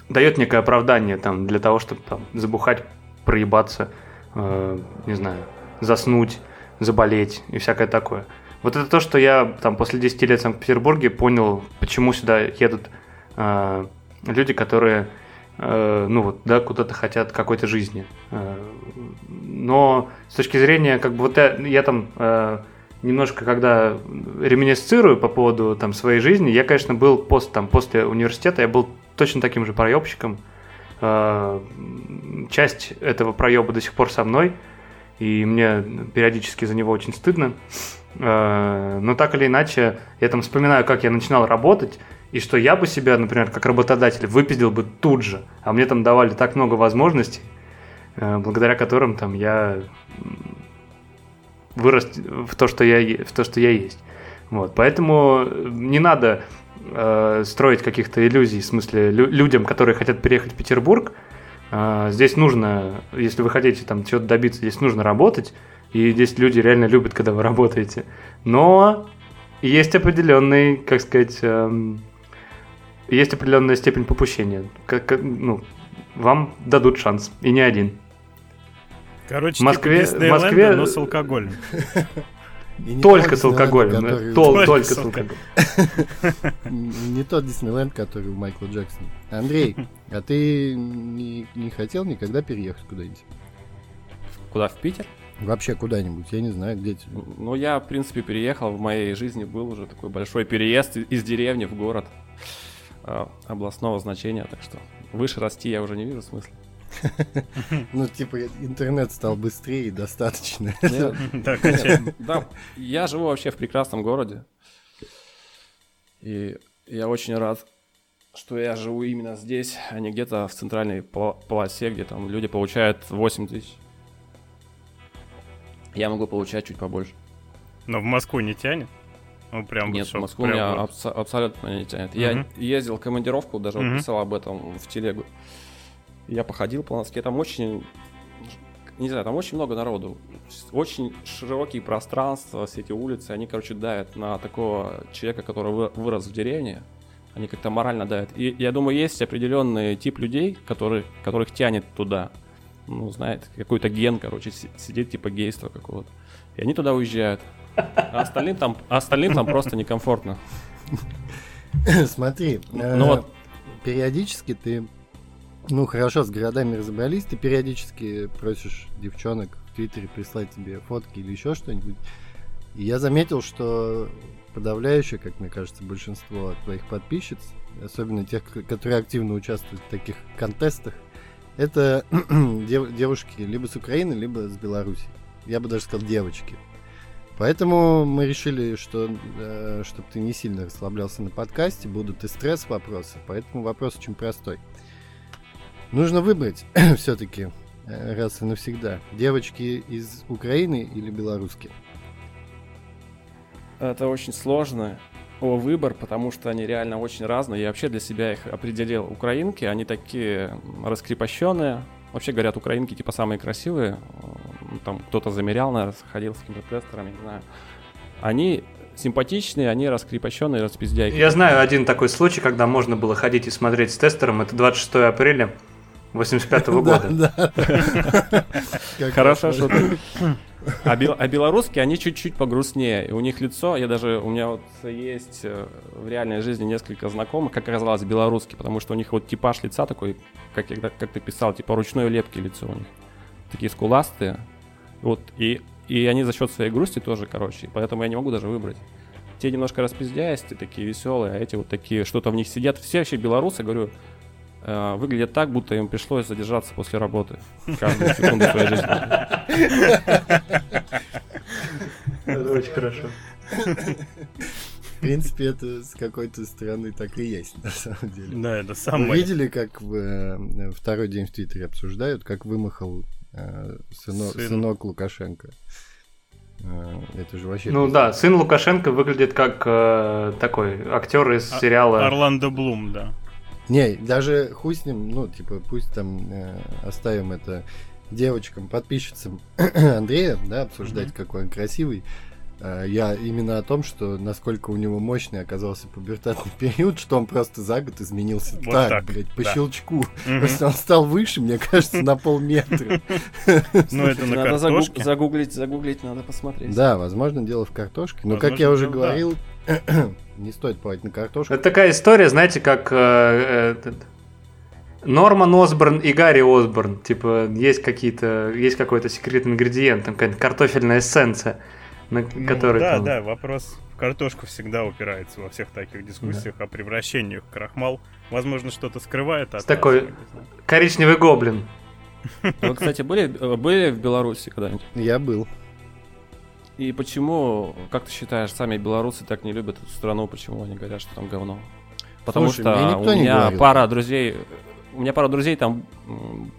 дает некое оправдание там для того, чтобы там забухать, проебаться, э, не знаю, заснуть, заболеть и всякое такое. Вот это то, что я там после 10 лет в Санкт-Петербурге понял, почему сюда едут э, люди, которые, э, ну вот, да, куда-то хотят какой-то жизни. Э, но с точки зрения, как бы вот я, я там э, немножко, когда реминисцирую по поводу там своей жизни, я, конечно, был пост, там, после университета, я был точно таким же проебщиком. Э, часть этого проеба до сих пор со мной, и мне периодически за него очень стыдно. Э, Но так или иначе, я там вспоминаю, как я начинал работать, и что я бы себя, например, как работодатель выпиздил бы тут же, а мне там давали так много возможностей, э, благодаря которым там я вырос в то, что я, в то, что я есть. Вот, поэтому не надо э, строить каких-то иллюзий, в смысле лю- людям, которые хотят переехать в Петербург. Э, здесь нужно, если вы хотите там чего-то добиться, здесь нужно работать, и здесь люди реально любят, когда вы работаете. Но есть определенный, как сказать, эм, есть определенная степень попущения. Как, ну, вам дадут шанс, и не один.
Короче,
В Москве-
типа
в Москве-
но с алкоголем.
И
Только с алкоголем. Э,
который
тол-
Только
Только
с алкоголем.
Не тот Диснейленд, который у Майкла Джексона. Андрей, а ты не, не хотел никогда переехать куда-нибудь?
Куда, в Питер?
Вообще куда-нибудь, я не знаю, где тебе.
Ну, я, в принципе, переехал. В моей жизни был уже такой большой переезд из деревни в город а, областного значения, так что выше расти я уже не вижу смысла.
Ну, типа, интернет стал быстрее и достаточно.
Я-
Да,
я живу вообще в прекрасном городе. И я очень рад, что я живу именно здесь, а не где-то в центральной пол- полосе, где там люди получают 8 тысяч. Я могу получать чуть побольше.
Но в Москву не тянет? Ну, прям
Нет, в Москву
прям
меня
вот.
абсолютно не тянет. Я ездил в командировку, даже
Мгм.
писал об этом в телегу. Я походил по Москве, там очень, не знаю, там очень много народу. Очень широкие пространства, все эти улицы, они, короче, давят на такого человека, который вы- вырос в деревне. Они как-то морально давят. И я думаю, есть определенный тип людей, которые, которых тянет туда. Ну, знает, какой-то ген, короче, си- сидит типа гейства какого-то. И они туда уезжают. А остальным там, а остальным там просто некомфортно.
Смотри, э,
Ну вот.
периодически ты, ну хорошо, с городами разобрались, ты периодически просишь девчонок в Твиттере прислать тебе фотки или еще что-нибудь. И я заметил, что подавляющее, как мне кажется, большинство твоих подписчиц, особенно тех, которые активно участвуют в таких контестах, это дев- девушки либо с Украины, либо с Беларуси. Я бы даже сказал девочки. Поэтому мы решили, что чтобы ты не сильно расслаблялся на подкасте, будут и стресс вопросы. Поэтому вопрос очень простой. Нужно выбрать все-таки раз и навсегда. Девочки из Украины или белорусские?
Это очень сложно. выбор, потому что они реально очень разные. Я вообще для себя их определил. Украинки, они такие раскрепощенные. Вообще говорят, украинки типа самые красивые. Там кто-то замерял, наверное, ходил с каким-то тестером, не знаю. Они симпатичные, они раскрепощенные, распиздяйки.
Я знаю один такой случай, когда можно было ходить и смотреть с тестером. Это 26 апреля 85 года.
Хорошо, что ты... А, бел, а белорусские, они чуть-чуть погрустнее. И у них лицо, я даже, у меня вот есть э, в реальной жизни несколько знакомых, как оказалось, белорусские, потому что у них вот типаж лица такой, как, как ты писал, типа ручной лепки лицо у них. Такие скуластые. Вот, и, и они за счет своей грусти тоже, короче, поэтому я не могу даже выбрать. Те немножко распиздяйстые, такие веселые, а эти вот такие, что-то в них сидят. Все вообще белорусы, говорю, выглядят так, будто им пришлось задержаться после работы каждую секунду своей жизни.
Это очень хорошо.
В принципе, это с какой-то стороны так и есть, на самом деле.
Да, это
Вы
самое.
видели, как в, э, второй день в Твиттере обсуждают, как вымахал э, сынок,
Сын.
сынок Лукашенко? Э, это же вообще...
Ну да, сын Лукашенко выглядит как э, такой актер из
А-
сериала.
Орландо Блум, да.
Не, даже хуй с ним, ну, типа, пусть там э, оставим это девочкам, подписчицам Андрея, да, обсуждать, какой он красивый. Э, я именно о том, что насколько у него мощный оказался пубертатный период, что он просто за год изменился
Вот
так,
так,
блядь, по
да.
щелчку.
Мгм.
Просто он стал выше, мне кажется, на полметра.
Ну, это на
Надо
картошке.
загуглить, загуглить, надо посмотреть.
Да, возможно, дело в картошке. Но, как я уже говорил, не стоит плавать на картошку.
Это такая история, знаете, как э, этот, Норман Осборн и Гарри Осборн. Типа, есть какие-то, есть какой-то секретный ингредиент, там какая-то картофельная эссенция, на
Ну,
которой
да,
там-
да, вопрос в картошку всегда упирается во всех таких дискуссиях о превращении в крахмал. Возможно, что-то скрывает от
С такой-
нас, знаю.
коричневый гоблин.
Вы, кстати, были, э, были в Беларуси когда-нибудь?
Я был.
И почему, как ты считаешь, сами белорусы так не любят эту страну? Почему они говорят, что там говно? Потому
Слушай,
что у меня пара друзей, у меня пара друзей там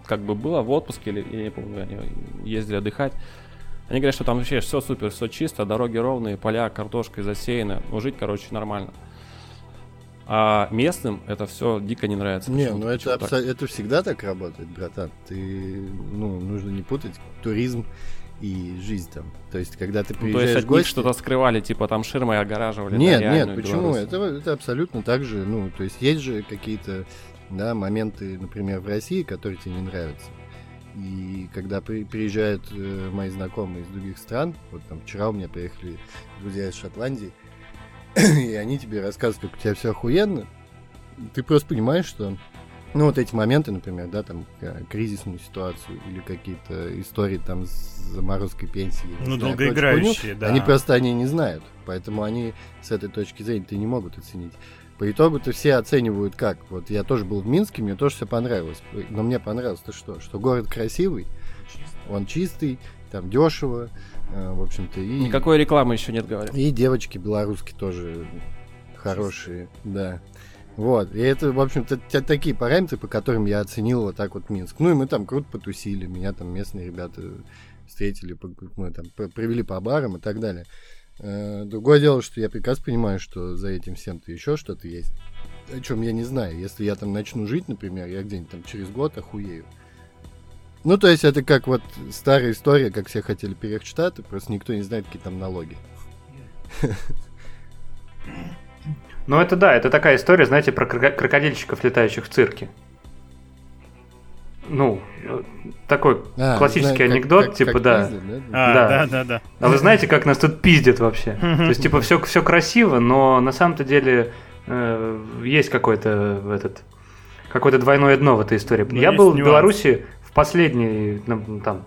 как бы было в отпуске, или я не помню, они ездили отдыхать. Они говорят, что там вообще все супер, все чисто, дороги ровные, поля картошкой засеяны. Ну, жить, короче, нормально. А местным это все дико не нравится.
Не, ну это, абсо- это всегда так работает, братан. Ты, ну, нужно не путать туризм и жизнь там. То есть, когда ты
Ну, то есть
приезжаешь
от
гости...
что-то скрывали, типа там ширмой огораживали. да,
Нет, нет,
реальную
почему?
Беларусь.
Это, это абсолютно так же. Ну, то есть есть же какие-то да, моменты, например, в России, которые тебе не нравятся. И когда при- приезжают э, мои знакомые из других стран, вот там вчера у меня приехали друзья из Шотландии, и они тебе рассказывают, как у тебя все охуенно, ты просто понимаешь, что ну, вот эти моменты, например, да, там, э, кризисную ситуацию или какие-то истории там с заморозкой пенсии.
Ну,
знаю,
долгоиграющие, да.
они просто они не знают, поэтому они с этой точки зрения ты не могут оценить. По итогу-то все оценивают как. Вот я тоже был в Минске, мне тоже все понравилось. Но мне понравилось-то что? Что город красивый, он чистый, там дешево, э, в общем-то. И,
Никакой рекламы еще нет, говорят.
и девочки белорусские тоже хорошие, да. Вот, и это, в общем-то, такие параметры, по которым я оценил вот так вот Минск. Ну и мы там круто потусили, меня там местные ребята встретили, мы там п- привели по барам и так далее. Э, Другое дело, что я прекрасно понимаю, что за этим всем-то еще что-то есть, о чем я не знаю. Если я там начну жить, например, я где-нибудь там через год охуею. Ну, то есть это как вот старая история, как все хотели переехать в Штаты, просто никто не знает, какие там налоги.
Ну это да, это такая история, знаете, про кроко- крокодильщиков, летающих в цирке. Ну, такой
А,
классический
знаю,
анекдот,
как-
типа,
как
да.
пиздят, да?
А,
Да.
да, да, да.
А вы знаете, как нас тут пиздят вообще? То есть, типа, все, все красиво, но на самом-то деле э, есть какой-то этот какое-то двойное дно в этой истории.
Но
Я
есть
был в
нюанс.
Беларуси в последний, ну, там,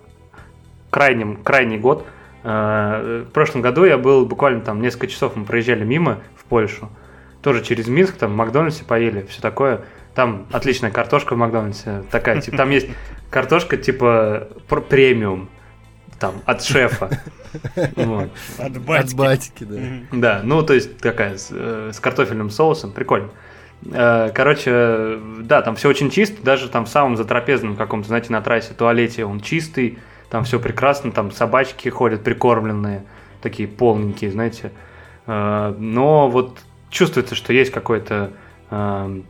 крайнем, крайний год. Э, В прошлом году я был буквально там несколько часов, мы проезжали мимо в Польшу. Тоже через Минск, там в Макдональдсе поели, все такое. Там отличная картошка в Макдональдсе. Такая, типа, там есть картошка типа пр- премиум. Там, от шефа. Вот.
От
От
батьки.
батики, да.
Да, ну то есть такая с, э, с картофельным соусом, прикольно. Э, Короче, да, там все очень чисто, даже там в самом затрапезном каком-то, знаете, на трассе туалете он чистый, там все прекрасно, там собачки ходят прикормленные, такие полненькие, знаете. Э, Но вот чувствуется, что есть какой-то... э,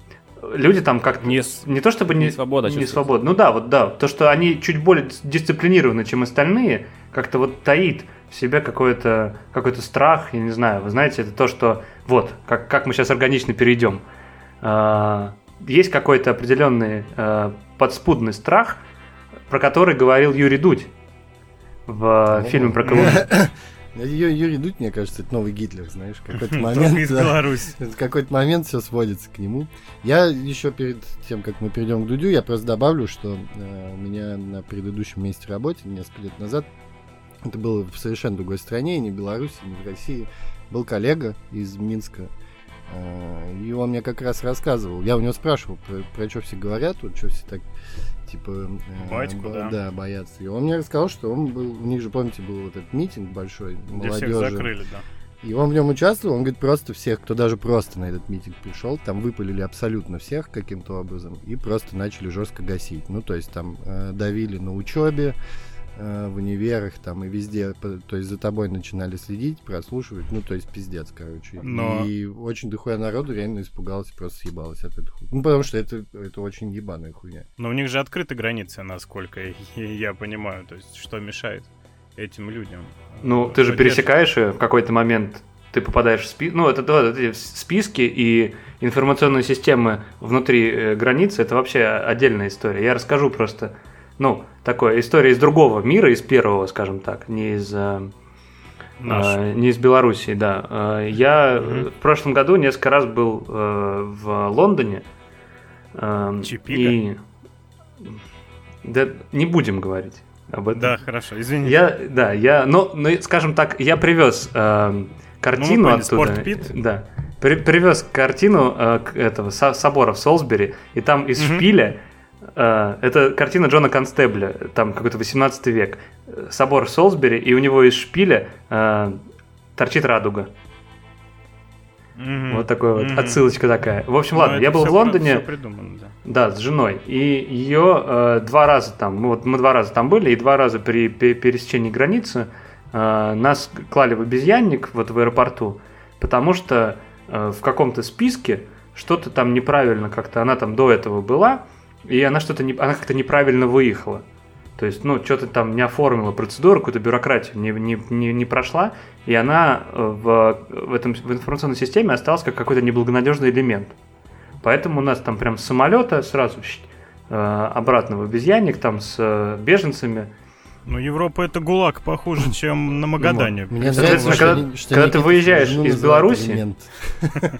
люди там как
Не,
не, то чтобы не,
не свобода
не свобода. Ну да, вот да. То, что они чуть более дис- дисциплинированы, чем остальные, как-то вот таит в себе какой-то какой страх, я не знаю. Вы знаете, это то, что вот, как, как мы сейчас органично перейдем. А, есть какой-то определенный а, подспудный страх, про который говорил Юрий Дудь в
Ну,
фильме про Колумбию.
Юрий Дудь, мне кажется, это новый Гитлер, знаешь, какой-то момент.
из. Беларуси.
Какой-то момент все сводится к нему. Я еще перед тем, как мы перейдем к Дудю, я просто добавлю, что э, у меня на предыдущем месте работы несколько лет назад, это было в совершенно другой стране, не в Беларуси, не в России, был коллега из Минска, э, и он мне как раз рассказывал, я у него спрашивал, про, про что все говорят, вот что все так, типа... э,
Батьку,
бо-
да.
Да, боятся. И он мне рассказал, что он был, у них же, помните, был вот этот митинг большой,
Где всех
молодежи.
закрыли, да.
И он в нем участвовал, он говорит, просто всех, кто даже просто на этот митинг пришел, там выпалили абсолютно всех каким-то образом и просто начали жестко гасить. Ну, то есть там э, давили на учебе, э, в универах там и везде, то есть за тобой начинали следить, прослушивать, ну, то есть пиздец, короче.
Но-
И очень дохуя народу реально испугалась, просто съебалась от этой хуйни. Ну, потому что это, это очень ебаная хуйня.
Но у них же открыты границы, насколько я- понимаю. То есть, что мешает этим людям?
Ну,
э,
ты же пересекаешь ее в какой-то момент, ты попадаешь в списки, ну, это, да, эти списки и информационные системы внутри э, границы, это вообще отдельная история. Я расскажу просто, ну, такое, история из другого мира, из первого, скажем так, не из, э,
Наш.
э, не из Белоруссии, да. Э, Я
Мгм.
в прошлом году несколько раз был э, в Лондоне. э,
Чипига?
И... Да, не будем говорить об этом.
Да, хорошо, извини.
Я, да, я, но, но, скажем так, я привез э, картину
поняли,
оттуда.
«Спортпит»?
Да. При- привез картину э, этого со- собора в Солсбери, и там из
Мгм.
шпиля это картина Джона Констебля, там какой-то 18 век. Собор в Солсбери, и у него из шпиля э, торчит радуга.
Мгм.
Вот такой вот
Мгм.
отсылочка такая. В общем,
Ну,
ладно, я был в Лондоне.
придумано, да.
Да, с женой. И ее э, два раза там, мы, вот, мы два раза там были, и два раза при пе- пересечении границы э, нас клали в обезьянник вот в аэропорту, потому что э, в каком-то списке что-то там неправильно как-то, она там до этого была, и она что-то не, она как-то неправильно выехала. То есть, ну, что-то там не оформила процедуру, какую-то бюрократию не, не, не, не прошла, и она э, в, в, этом, в информационной системе осталась как какой-то неблагонадежный элемент. Поэтому у нас там прям с самолета сразу э, обратно в обезьянник, там с э, беженцами.
Ну, Европа это ГУЛАГ похуже, чем на Магадане.
Мне нравится,
когда-
что
когда ты выезжаешь из Беларуси.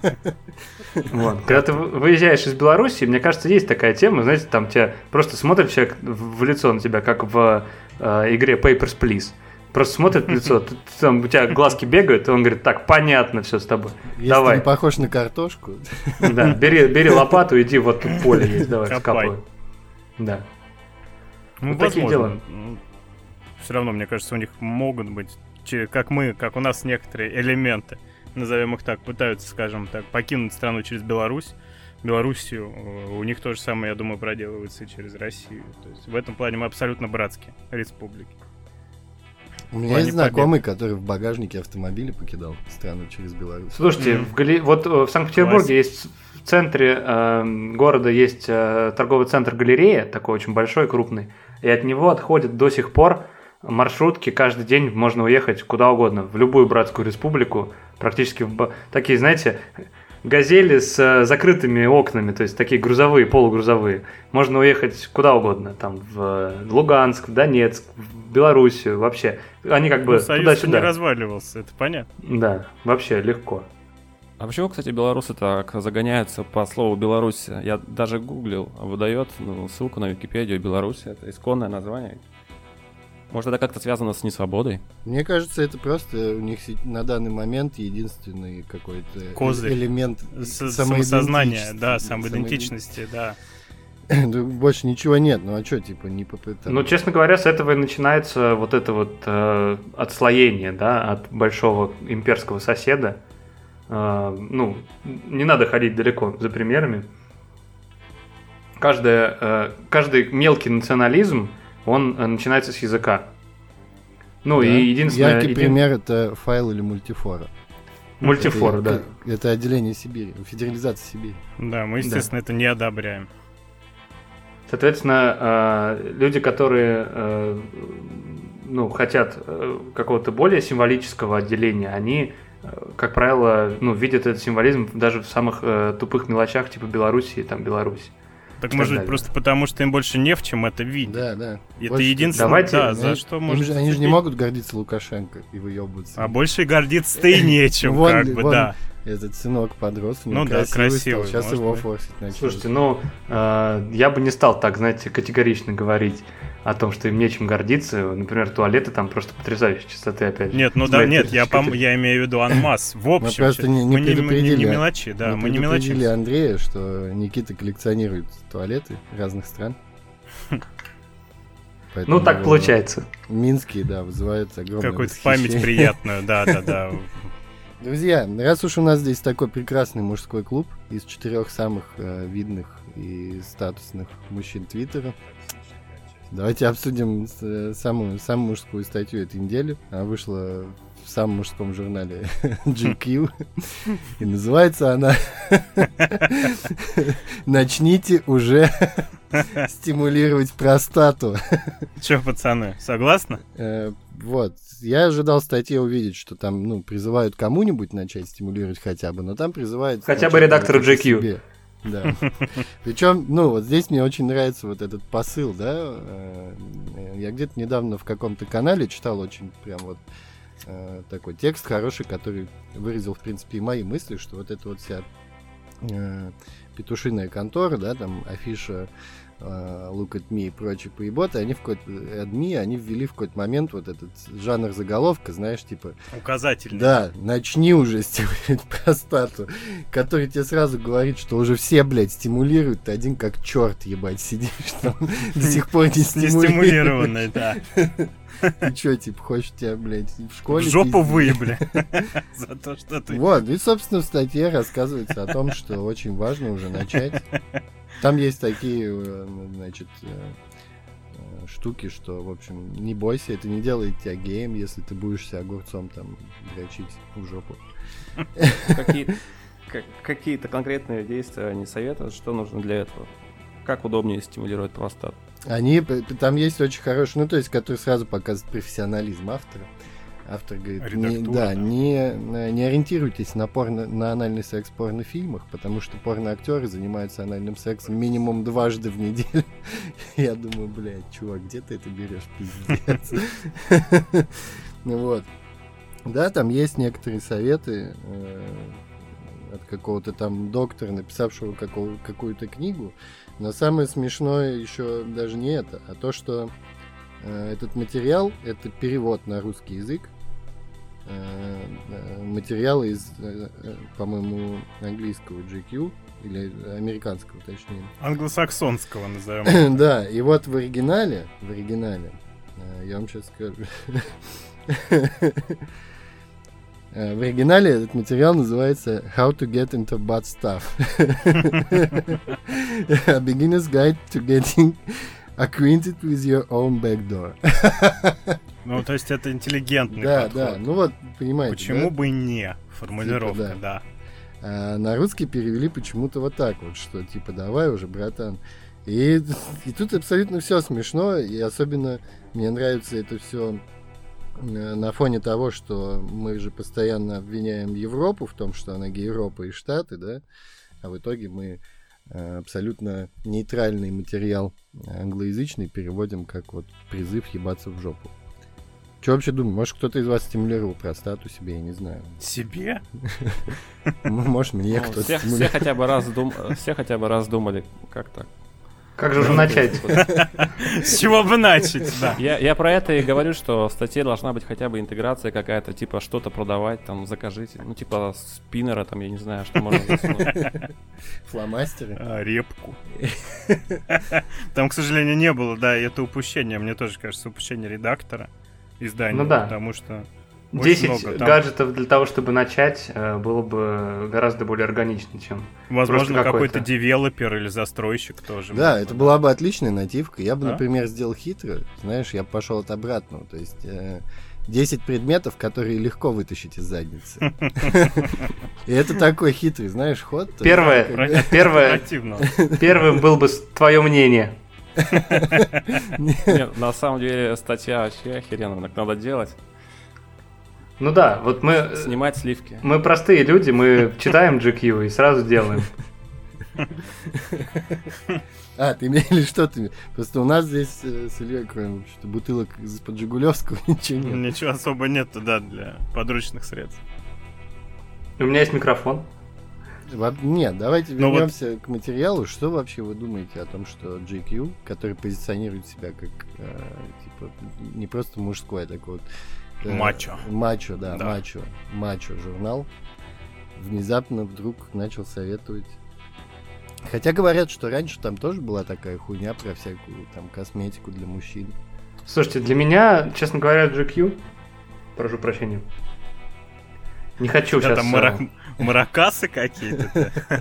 Вот. Когда ты вы- выезжаешь из Беларуси, мне кажется, есть такая тема, знаете, там тебя просто смотрит человек в лицо на тебя, как в э, игре Papers, Please. Просто смотрит в лицо, ты- там, у тебя глазки бегают, и он говорит, так, понятно все с тобой.
Если
Давай.
ты не похож на картошку,
Да, бери, бери лопату, иди, вот тут поле есть, давай,
Копай.
скапывай. Да.
Ну,
Вот такие
возможно. Все равно, мне кажется, у них могут быть, как мы, как у нас некоторые элементы, назовем их так, пытаются, скажем так, покинуть страну через Беларусь. Белоруссию, э, у них то же самое, я думаю, проделывается и через Россию. То есть в этом плане мы абсолютно братские республики.
у меня есть знакомый, который в багажнике автомобиля покидал страну через Беларусь.
Слушайте,
Мгм.
в Гали- вот э, в Санкт-Петербурге есть в центре э, города есть э, торговый центр галерея, такой очень большой, крупный, и от него отходят до сих пор маршрутки. Каждый день можно уехать куда угодно, в любую братскую республику, практически в такие, знаете, газели с э, закрытыми окнами, то есть такие грузовые, полугрузовые. Можно уехать куда угодно, там в э, Луганск, в Донецк, в Белоруссию, вообще. Они как бы
Ну, Союз не
туда-сюда.
разваливался, это понятно.
Да, вообще легко.
А почему, кстати, белорусы так загоняются по слову Беларусь? Я даже гуглил, выдает ну, ссылку на Википедию. Беларусь это исконное название. Может, это как-то связано с несвободой?
Мне кажется, это просто у них на данный момент единственный какой-то э-
Козырь.
элемент
С- самосознание, да,
Самоидентичности.
да.
Да Больше ничего нет, ну а что, типа, не попытаться?
Ну, честно говоря, с этого и начинается вот это вот э, отслоение, да, от большого имперского соседа. Э, ну, не надо ходить далеко за примерами. Каждая, э, каждый мелкий национализм, он э, начинается с языка. Ну, и единственное...
Яркий
един-
пример это файл или мультифора.
Мультифор,
это,
да.
Это отделение Сибири, федерализация Сибири.
Да, мы, естественно, это не одобряем.
Соответственно, э, люди, которые э, ну, хотят какого-то более символического отделения, они, как правило, ну, видят этот символизм даже в самых тупых мелочах, типа Белоруссии, там, Беларусь.
Так может быть просто потому, что им больше не в чем это видеть.
Да, да.
Это больше единственное,
Давайте,
да, за что можно.
Же, они же не могут гордиться Лукашенко и выебываться.
А больше гордиться-то и нечем, как бы, да.
Этот сынок подрос,
ну да, красивый.
Стал. Сейчас его форсить начали.
Слушайте, ну, э, я бы не стал так, знаете, категорично говорить о том, что им нечем гордиться. Например, туалеты там просто потрясающей чистоты, опять
же. Нет, ну да, нет, я, пом- я имею в виду анмас. В общем,
мы просто не, не
мы,
предупредили,
не, не мелочи, да, мы,
мы
не мелочи.
Андрея, что Никита коллекционирует туалеты разных стран.
Поэтому ну, так получается.
Минские, да, вызывают огромное
Какую-то память приятную, да-да-да.
Друзья, раз уж у нас здесь такой прекрасный мужской клуб из четырех самых э, видных и статусных мужчин Твиттера, давайте обсудим э, самую, самую мужскую статью этой недели. Она вышла в самом мужском журнале GQ. И называется она «Начните уже стимулировать простату».
Че, пацаны, согласны?
Э, вот. Я ожидал статье увидеть, что там, ну, призывают кому-нибудь начать стимулировать хотя бы, но там призывают...
Хотя бы редактора GQ.
Да. Причем, ну, вот здесь мне очень нравится вот этот посыл, да. Э, я где-то недавно в каком-то канале читал очень прям вот э, такой текст хороший, который выразил, в принципе, и мои мысли, что вот это вот вся э, петушиная контора, да, там афиша Look at Me и прочие поеботы, они в какой-то adme, они ввели в какой-то момент вот этот жанр заголовка, знаешь, типа...
Указательный.
Да, начни уже стимулировать простату, который тебе сразу говорит, что уже все, блядь, стимулируют, ты один как черт, ебать, сидишь там, до сих пор не
стимулированный. да.
Ты чё, типа, хочешь тебя, блядь, в школе...
В жопу выебли. За то, что ты...
Вот, и, собственно, в статье рассказывается о том, что очень важно уже начать там есть такие, э, значит, э, э, штуки, что, в общем, не бойся, это не делает тебя геем, если ты будешь себя огурцом там дрочить в жопу.
Какие-то конкретные действия они советуют, что нужно для этого? Как удобнее стимулировать простату?
Они, там есть очень хорошие, ну, то есть, которые сразу показывают профессионализм автора. Автор говорит, не, да. Не, не ориентируйтесь на, порно, на анальный секс в порнофильмах, потому что порноактеры занимаются анальным сексом минимум дважды в неделю. Я думаю, блядь, чувак, где ты это берешь, пиздец? Вот. Да, там есть некоторые советы э, от какого-то там доктора, написавшего какую-то книгу. Но самое смешное еще даже не это, а то, что э, этот материал это перевод на русский язык Э, э, материалы из, э, по-моему, английского GQ или американского, точнее.
Англосаксонского назовем.
да, и вот в оригинале, в оригинале, я вам сейчас скажу. В оригинале этот материал называется How to get into bad stuff. A beginner's guide to getting acquainted with your own backdoor.
Ну, то есть это интеллигентный
Да,
подход.
да, ну вот, понимаете,
Почему
да?
бы не? Формулировка, типа, да. да.
А на русский перевели почему-то вот так вот, что типа давай уже, братан. И, и тут абсолютно все смешно, и особенно мне нравится это все э, на фоне того, что мы же постоянно обвиняем Европу в том, что она Европа и Штаты, да, а в итоге мы абсолютно нейтральный материал англоязычный переводим как вот призыв ебаться в жопу. Что вообще думаю? Может, кто-то из вас стимулировал простату себе, я не знаю.
Себе?
Может, мне ну, кто-то
дум... Все хотя бы раз думали, как так.
Как же уже начать?
С чего бы начать, да.
Я, я про это и говорю, что в статье должна быть хотя бы интеграция какая-то, типа что-то продавать, там, закажите. Ну, типа спиннера, там, я не знаю, что можно засунуть.
Фломастеры?
А, репку. Там, к сожалению, не было, да, это упущение. Мне тоже кажется, упущение редактора издания.
Ну да.
Потому что
10 много. Там... гаджетов для того, чтобы начать, э, было бы гораздо более органично, чем
Возможно, какой-то девелопер или застройщик тоже.
Да, это была бы отличная нативка. Я бы, да? например, сделал хитро. Знаешь, я пошел от обратного. То есть э, 10 предметов, которые легко вытащить из задницы. И это такой хитрый, знаешь, ход.
Первое, первое, первым был бы твое мнение.
На самом деле статья вообще охеренно, так надо делать.
Ну да, вот мы,
Снимать сливки.
мы простые люди, мы читаем GQ и сразу делаем.
А, ты имели или что ты? Просто у нас здесь э, с Ильей, кроме что бутылок из-под Жигулевского, ничего нет.
Ничего особо нету, да, для подручных средств.
У меня есть микрофон.
Нет, давайте
Ну вот-
вернемся к материалу. Что вообще вы думаете о том, что GQ, который позиционирует себя как э, типа не просто мужской, а такой вот
Мачо.
Мачо, да,
Да.
мачо, мачо журнал, внезапно вдруг начал советовать. Хотя говорят, что раньше там тоже была такая хуйня про всякую там косметику для мужчин.
Слушайте, для меня, честно говоря, GQ, прошу прощения, не хочу сейчас...
Это мара- маракасы какие-то.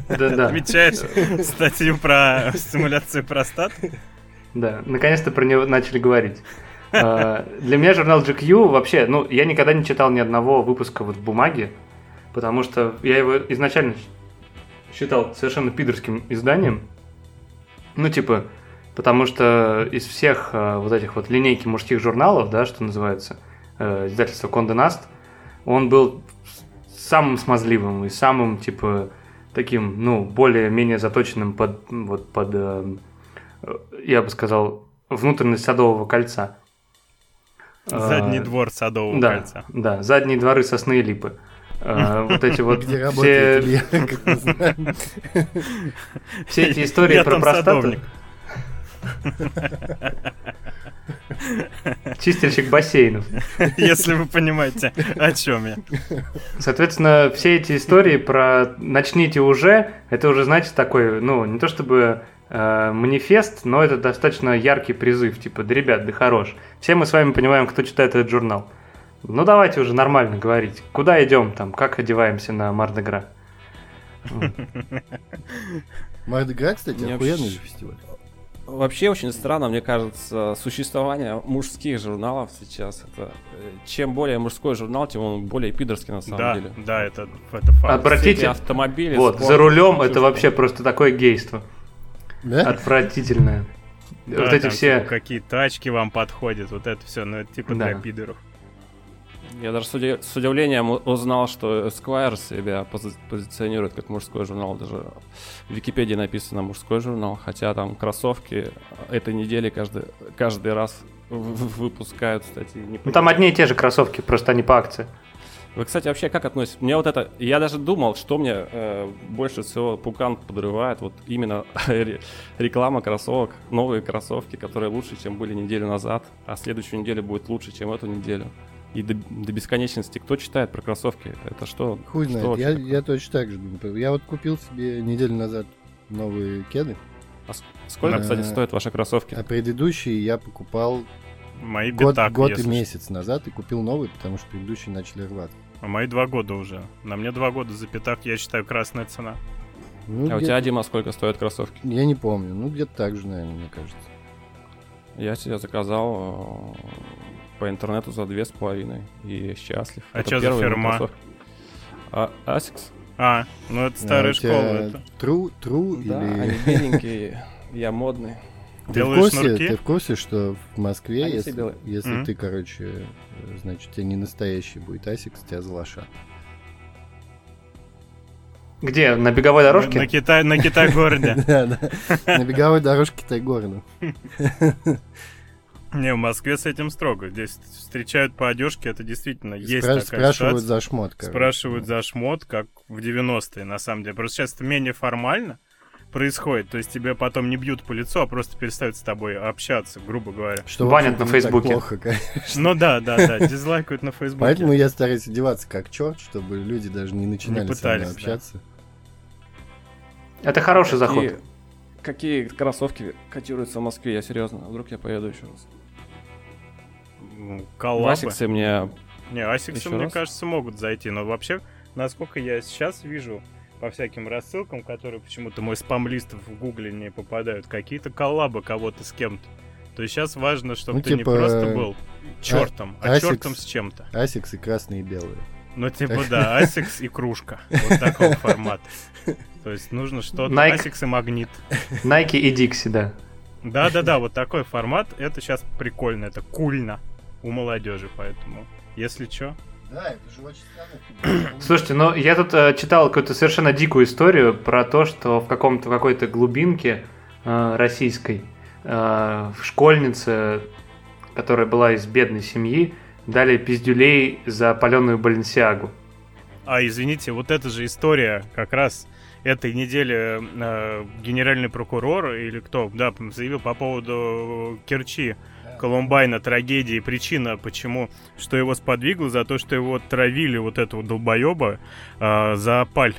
ты
Да-да.
Отмечаешь статью про стимуляцию простаты?
Да, наконец-то про него начали говорить. А, Для меня журнал GQ вообще, ну, я никогда не читал ни одного выпуска вот в бумаге, потому что я его изначально считал совершенно пидорским изданием. Ну, типа, потому что из всех а, вот этих вот линейки мужских журналов, да, что называется, э, издательство Condé Nast, он был самым смазливым и самым, типа, таким, ну, более-менее заточенным под, вот, под э, я бы сказал, внутренность садового кольца.
Задний
А,
двор Садового
да,
кольца.
Да, задние дворы сосны и липы. А, Вот эти вот все, все эти истории про простату. Чистильщик бассейнов.
Если вы понимаете, о чем я.
Соответственно, все эти истории про «начните уже», это уже, знаете, такой, ну, не то чтобы э, манифест, но это достаточно яркий призыв, типа, да, ребят, да хорош. Все мы с вами понимаем, кто читает этот журнал. Ну, давайте уже нормально говорить. Куда идем там, как одеваемся на Мардегра?
Мардегра, кстати, охуенный фестиваль.
Вообще очень странно, мне кажется, существование мужских журналов сейчас. Это, э, чем более мужской журнал, тем он более пидорский на самом
Да,
деле.
да, это, это факт.
Обратите-
автомобили.
Вот,
спорт,
за рулем это вообще просто такое гейство.
Да?
Отвратительное.
Да,
вот эти
там,
все...
типа, какие тачки вам подходят, вот это все, ну это типа
Да.
для пидоров.
Я даже с, уди- с удивлением узнал, что Esquire себя пози- позиционирует как мужской журнал. Даже в Википедии написано мужской журнал, хотя там кроссовки этой недели каждый, каждый раз выпускают статьи.
Ну там одни и те же кроссовки, просто они по акции.
Вы, кстати, вообще как относитесь? Мне вот это... Я даже думал, что мне э, больше всего пукан подрывает. Вот именно ре- реклама кроссовок. Новые кроссовки, которые лучше, чем были неделю назад. А следующую неделю будет лучше, чем эту неделю. И до, до бесконечности. Кто читает про кроссовки? Это что?
Хуй
что
знает, я,
такое?
я точно так же думаю. Я вот купил себе неделю назад новые кеды,
А сколько,
Э,
кстати, стоят ваши кроссовки?
а предыдущие я покупал
Мои
год,
пятак,
год и месяц назад и купил новые, потому что предыдущие начали рваться.
что. А мои два года уже. На мне два года за пятак, я считаю, красная цена.
Ну,
А у тебя, Дима, сколько стоят кроссовки?
Я не помню, ну где-то так же, наверное, мне кажется.
Я себе заказал э, по интернету за две с половиной. И счастлив.
А чё за фирма?
кроссовки. А, Asics?
А, ну это
А
старая
тебя
школа. Это.
True, true
Да,
или...
они беленькие, я модный.
Ты в, курсе,
шнурки?
ты в курсе, что в Москве,
Они
если, если
Мгм.
ты, короче, э, значит, у тебя не настоящий будет асик, тебя залошат.
Где? На беговой
На
дорожке?
Китай, на Китай-городе.
На беговой дорожке Тайгорна.
Не, в Москве с этим строго. Здесь встречают по одежке, это действительно есть
Спра-
такая
Спрашивают
ситуация.
за шмот. короче.
Спрашивают за шмот, как в 90-е, на самом деле. Просто сейчас это менее формально происходит. То есть тебе потом не бьют по лицу, а просто перестают с тобой общаться, грубо говоря.
Что,
Банят на Фейсбуке.
плохо, конечно.
Ну да, да, да, дизлайкают на Фейсбуке.
Поэтому я стараюсь одеваться как черт, чтобы люди даже не начинали
Не
со мной
пытались, да.
общаться.
Это хороший заход.
Какие, какие кроссовки котируются в Москве? Я серьезно, вдруг я поеду еще раз.
Ну,
В
Коллабы.
Асиксе мне...
Не, асиксы, мне
раз?
кажется, могут зайти. Но вообще, насколько я сейчас вижу по всяким рассылкам, которые почему-то мой спам-лист в гугле не попадают, какие-то коллабы кого-то с кем-то. То есть сейчас важно, чтобы
Ну,
ты не
типа,
просто был чертом, а,
Asics.
чертом с чем-то.
Асиксы красные и белые.
Ну, типа, да, Асикс и кружка. Вот такого формата. То есть нужно что-то. Асикс и магнит.
Nike и Дикси, да.
Да-да-да, вот такой формат. Это сейчас прикольно, это кульно у молодежи, поэтому, если что.
Да, это же очень странно.
Слушайте, ну я тут э, читал какую-то совершенно дикую историю про то, что в каком-то какой-то глубинке э, российской э, в школьнице, которая была из бедной семьи, дали пиздюлей за паленую Баленсиагу.
А, извините, вот эта же история как раз этой недели э, генеральный прокурор или кто, да, заявил по поводу Керчи, Колумбайна, трагедии, причина, почему, что его сподвигло, за то, что его травили вот этого долбоеба э, за паль.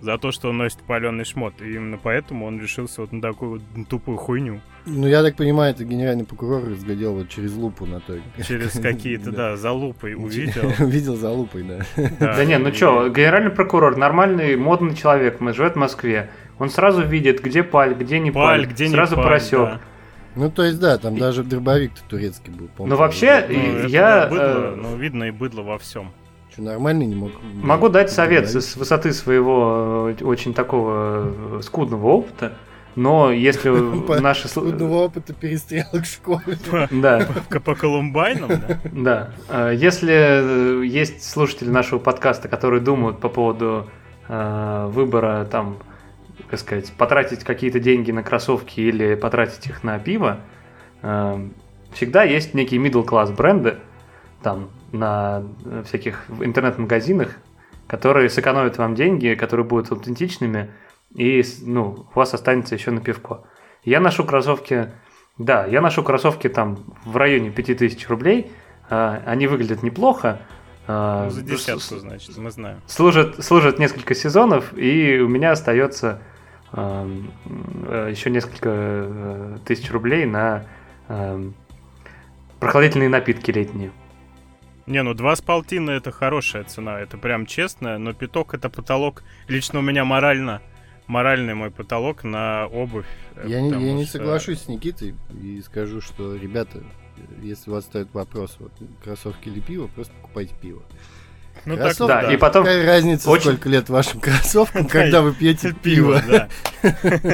За то, что он носит паленый шмот. И именно поэтому он решился вот на такую вот тупую хуйню.
Ну, я так понимаю, это генеральный прокурор разглядел вот через лупу на той.
Через какие-то, да, за лупой увидел.
Увидел за лупой, да.
Да не, ну чё, генеральный прокурор, нормальный, модный человек, м- живет в Москве. Он сразу видит, где паль, где не
Паль,
паль,
где не
сразу просек.
Ну, то есть, да, там даже дробовик-то турецкий был. помню.
Ну, вообще,
Ну,
И я,
быдло,
э,
ну, видно и быдло во всем.
Что, нормальный не мог?
Могу дать совет
Дробовик?
с высоты своего э, очень такого э, скудного опыта, но если наши...
Трудного опыта перестрелок в школе.
Да,
По, Колумбайнам, да?
да. Э, Если есть слушатели нашего подкаста, которые думают по поводу выбора, там, как сказать, потратить какие-то деньги на кроссовки или потратить их на пиво, э, всегда есть некий middle класс бренды, там, на э, всяких интернет-магазинах, которые сэкономят вам деньги, которые будут аутентичными, и, ну, у вас останется еще на пивко. Я ношу кроссовки, да, я ношу кроссовки там в районе 5000 рублей, а, они выглядят неплохо,
за десятку, значит, мы знаем.
служат, служат несколько сезонов, и у меня остается э, еще несколько э, тысяч рублей на прохладительные напитки летние.
Не, ну два с полтины это хорошая цена, это прям честно, но пяток это потолок. Лично у меня морально, моральный мой потолок на обувь. э,
Я не, я не
что-
соглашусь с Никитой и скажу, что, ребята, если у вас стоит вопрос, вот, кроссовки или пиво, просто покупайте пиво.
Ну так,
Да,
да.
и потом,
Какая разница,
очень-
сколько лет вашим кроссовкам, когда вы пьете пиво?
да.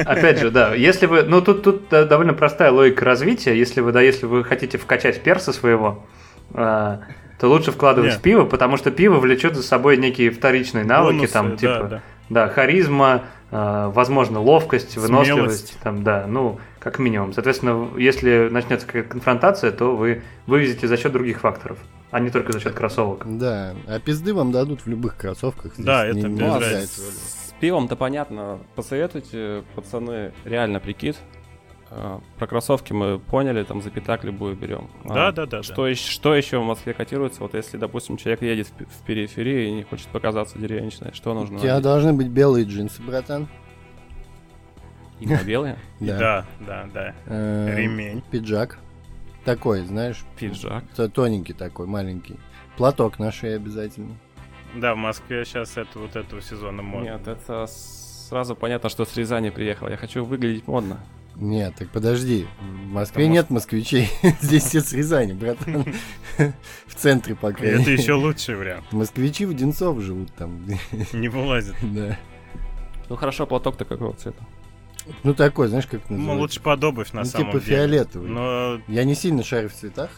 опять же, да, если вы, ну тут, тут довольно простая логика развития, если вы, да, если вы хотите вкачать перса своего, а, то лучше вкладывать в пиво, потому что пиво влечет за собой некие вторичные навыки, там, типа,
да.
Харизма, э, возможно, ловкость, выносливость, там, да, ну, как минимум. Соответственно, если начнется какая-то конфронтация, то вы вывезете за счет других факторов, а не только за счет кроссовок.
Да, а пизды вам дадут в любых кроссовках. здесь
Да, это
не
без разницы.
С пивом-то понятно. Посоветуйте, пацаны, реально прикид. А, Про кроссовки мы поняли, там за пятак любую берем. А,
Да, да, да,
Что, ещё- что еще в Москве котируется? Вот если, допустим, человек едет в, пе- в периферии и не хочет показаться деревенщиной, что нужно?
У тебя
надеть?
должны быть белые джинсы, братан.
Именно белые?
Да, да, да.
Э,
Ремень.
Пиджак. Такой, знаешь,
Пиджак.
тоненький такой, маленький. Платок на шее обязательно.
Да, в Москве сейчас это вот этого сезона модно.
Нет, это сразу понятно, что с Рязани приехал. Я хочу выглядеть модно.
Нет, так подожди. В Москве
Потому
нет москвичей. Здесь все с Рязани, братан. В центре, по крайней
Это
мере.
еще лучший вариант.
Москвичи в Одинцов живут там.
Не вылазит.
Да.
Ну хорошо, платок-то какого цвета?
Ну такой, знаешь, как
Ну,
называется?
лучше под обувь на
Ну,
самом
типа
деле.
фиолетовый.
Но
Я не сильно шарю в цветах.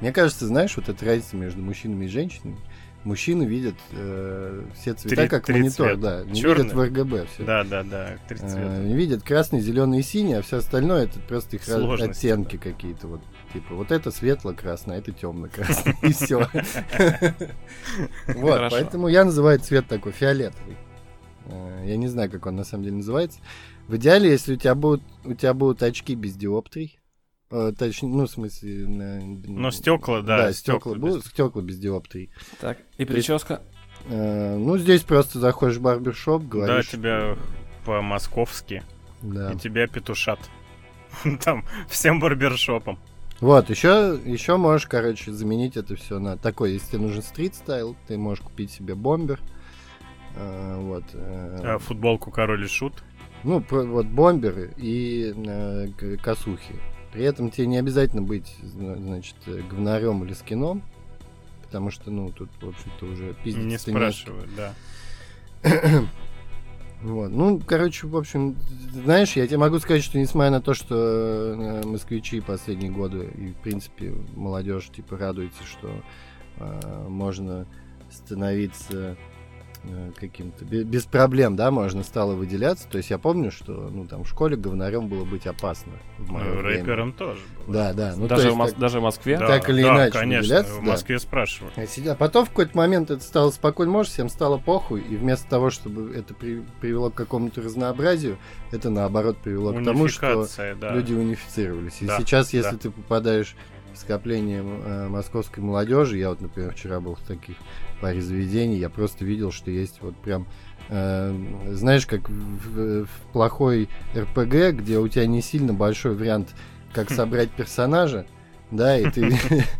Мне кажется, знаешь, вот эта разница между мужчинами и женщинами. Мужчины видят э, все цвета
Три-
как
три
монитор,
цвета.
да. Не
Чёрный.
видят в РГБ все.
да, да, да, три цвета.
не видят красный, зеленый и синий, а все остальное это просто их
Сложности,
оттенки какие-то. Вот, типа, вот это светло-красное, а это темно-красное. И все. Вот, поэтому я называю цвет такой фиолетовый. Э, Я не знаю, как он на самом деле называется. В идеале, если у тебя будут, у тебя будут очки без диоптрий, э, точнее, ну, в смысле... на-
Но стекла, да,
Да, стекла
стекла без-
будут, стекла без диоптрий.
Так, и
есть-
прическа.
Э, Ну, здесь просто заходишь в барбершоп,
Да,
говоришь...
тебя по-московски,
Да.
и тебя петушат. Там, всем барбершопом.
Вот, еще, еще можешь, короче, заменить это все на такой, если тебе нужен стрит стайл, ты можешь купить себе бомбер. Э, вот. э,
А, Футболку король и шут.
Ну, про- вот бомберы и э, косухи. При этом тебе не обязательно быть, зна- значит, говнарем или скином, потому что, ну, тут, в общем-то, уже пиздец.
Не спрашивают, да.
Вот. Ну, короче, в общем, знаешь, я тебе могу сказать, что несмотря на то, что э, москвичи последние годы и, в принципе, молодежь, типа, радуется, что э, можно становиться каким-то бе- без проблем, да, можно стало выделяться. То есть я помню, что, ну, там, в школе говнарем было быть опасно. В
Ну, рэпером тоже было.
Да, да. Ну,
даже, в
есть
Мос-
так-
даже в Москве?
Да,
так или
да,
иначе
конечно,
выделяться,
в
да.
Москве спрашивают.
А сидя- А потом в какой-то момент это стало спокойно, можешь, всем стало похуй, и вместо того, чтобы это при- привело к какому-то разнообразию, это наоборот привело к тому, что
да.
люди унифицировались. И
Да,
сейчас, если
да.
ты попадаешь в скопление э, московской молодежи, я вот, например, вчера был в таких паре заведений, я просто видел, что есть вот прям э, знаешь, как в, в- плохой РПГ, где у тебя не сильно большой вариант, как собрать персонажа, да, и ты,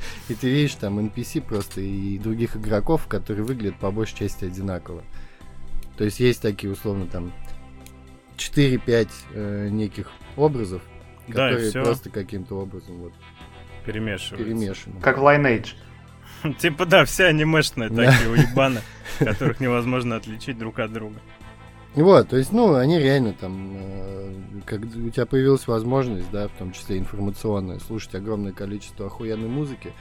и ты видишь там NPC просто и других игроков, которые выглядят по большей части одинаково. То есть есть такие, условно, там 4-5 э, неких образов,
Да,
которые
всё.
просто каким-то образом вот
Перемешиваются.
перемешаны.
Как в Lineage.
Типа, да, все анимешные такие уебаны, которых невозможно отличить друг от друга.
Вот, то есть, ну, они реально там, э, как у тебя появилась возможность, да, в том числе информационная, слушать огромное количество охуенной музыки,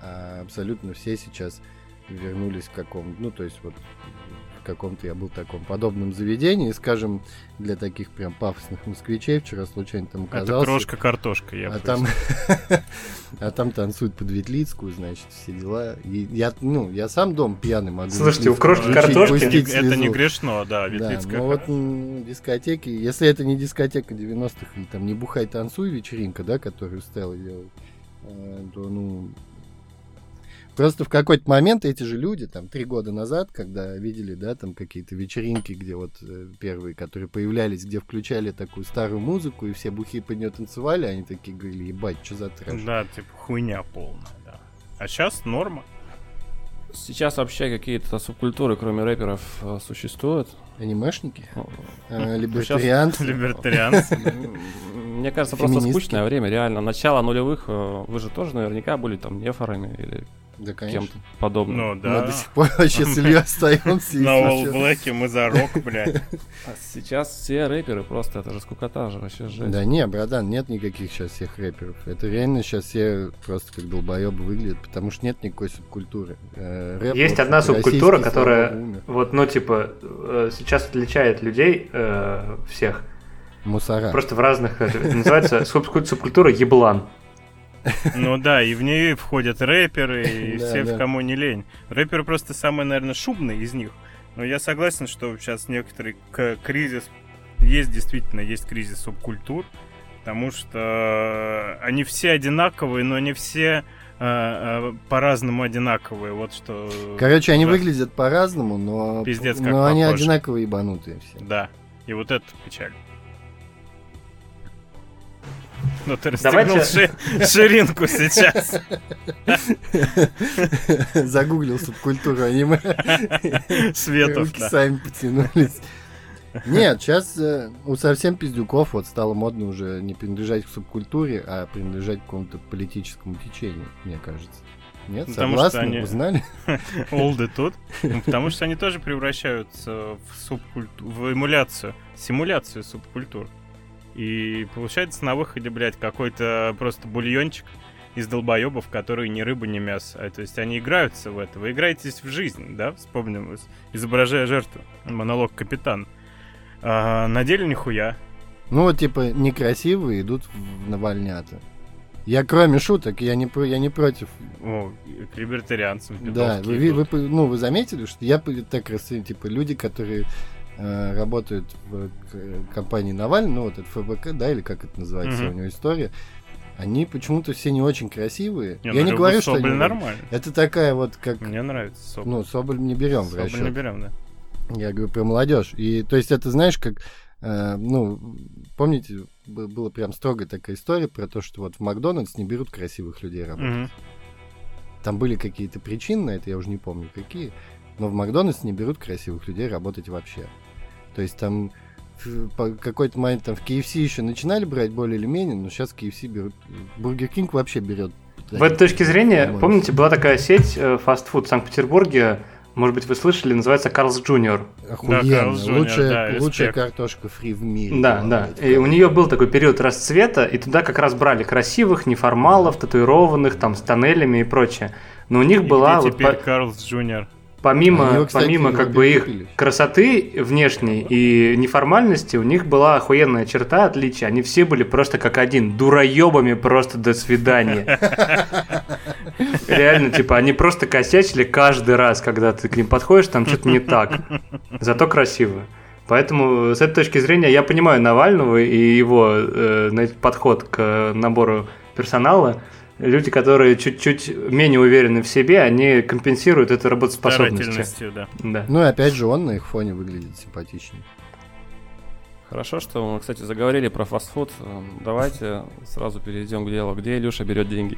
а абсолютно все сейчас вернулись к какому ну, то есть вот в каком-то я был в таком подобном заведении, скажем, для таких прям пафосных москвичей, вчера случайно там
Это
оказался.
крошка-картошка, я
а там, а там танцуют под Ветлицкую, значит, все дела. И я, ну, я сам дом пьяный могу.
Слушайте, у крошки картошки
Это не грешно, да,
Да,
Ветлицкая.
но вот м, дискотеки, если это не дискотека 90-х, или там не бухай танцуй вечеринка, да, которую Стелла делает, э, то, ну, просто в какой-то момент эти же люди, там, три года назад, когда видели, да, там, какие-то вечеринки, где вот э, первые, которые появлялись, где включали такую старую музыку, и все бухие под нее танцевали, они такие говорили, ебать, что за трэш.
Да, типа хуйня полная, да. А сейчас норма.
Сейчас вообще какие-то субкультуры, кроме рэперов, э, существуют?
Анимешники,
Ну,
э, либертарианцы.
Либертарианцы.
Мне кажется, просто скучное время, реально. Начало нулевых, э, вы же тоже наверняка были там нефорами или
Да, конечно.
кем-то подобным.
Ну
Мы
да.
до сих пор вообще с Ильей остаемся.
На All. Black мы за рок, блядь.
А сейчас все рэперы просто, это же скукота же, вообще жесть.
Да не, братан, нет никаких сейчас всех рэперов. Это реально сейчас все просто как долбоебы выглядят, потому что нет никакой субкультуры. Э, рэп,
Есть одна субкультура, которая
умер.
вот, ну, типа, э, сейчас отличает людей э, всех.
Мусора.
Просто в разных... это называется субкуль- субкультура еблан.
Ну да, и в нее входят рэперы, и все, кому не лень. Рэперы просто самые, наверное, шумные из них. Но я согласен, что сейчас некоторый кризис... Есть действительно, есть кризис субкультур, потому что они все одинаковые, но не все э, э, по-разному одинаковые. Вот что...
Короче, они
Да.
выглядят по-разному, но,
Пиздец, как
но они одинаковые ебанутые все.
Да, и вот это печаль. Ну ты расстегнул
Давайте-
ши- ширинку сейчас.
Загуглил субкультуру аниме.
Светов,
Руки сами потянулись. Нет, сейчас у совсем пиздюков вот стало модно уже не принадлежать к субкультуре, а принадлежать к какому-то политическому течению, мне кажется. Нет,
Потому что
согласны?
они-
Узнали?
Олды тут. Потому что они тоже превращаются в субкультуру, в эмуляцию, симуляцию субкультур. И получается на выходе, блядь, какой-то просто бульончик из долбоебов, которые ни рыба, ни мясо. А, То есть они играются в это. Вы играетесь в жизнь, да? Вспомним, изображая жертву. Монолог капитан. А, на деле нихуя.
Ну вот типа некрасивые идут в навальнята. Я кроме шуток, я не, я не против.
О, к либертарианцам.
Да, вы, вы
идут.
по- ну, вы заметили, что я так расценил, типа люди, которые э, работают в компании Навальный, ну вот это ФБК, да, или как это называется
Мгм.
у него история, они почему-то все не очень красивые.
Не,
я
ну,
не говорю, что
Соболь
они...
нормально.
Это такая вот как...
Мне нравится Соболь.
Ну, Соболь не берем в
Соболь
расчет.
не берем, да.
Я говорю про молодежь. И то есть это, знаешь, как, э, ну, помните, была прям строгая такая история про то, что вот в Макдональдс не берут красивых людей работать.
Мгм.
Там были какие-то причины на это, я уже не помню какие, но в Макдональдс не берут красивых людей работать вообще. То есть там в- по какой-то момент там в KFC еще начинали брать более или менее, но сейчас KFC берут. Бургер Кинг вообще берет.
В этой точке зрения,
По-моему.
помните, была такая сеть э, фастфуд в Санкт-Петербурге, может быть, вы слышали, называется Carl's Junior.
Охуенно.
Junior,
лучшая,
да,
лучшая
респект.
картошка фри в мире.
Да, да. И у нее был такой период расцвета, и туда как раз брали красивых, неформалов, татуированных, там, с тоннелями и прочее. Но у них
И
была
где
вот
теперь
по-
Карлс Джуниор.
Помимо,
его, кстати,
помимо как бы их
купили.
красоты внешней и неформальности, у них была охуенная черта отличия. Они все были просто как один, дуроебами просто до свидания. Реально, типа, они просто косячили каждый раз, когда ты к ним подходишь, там что-то не так. Зато красиво. Поэтому с этой точки зрения я понимаю Навального и его э, подход к набору персонала. Люди, которые чуть-чуть менее уверены в себе, они компенсируют это работоспособностью.
Да.
Да.
Ну и опять же, он на их фоне выглядит симпатичнее.
Хорошо, что мы, кстати, заговорили про фастфуд. Эм, Давайте сразу перейдем к делу. Где Илюша берет деньги?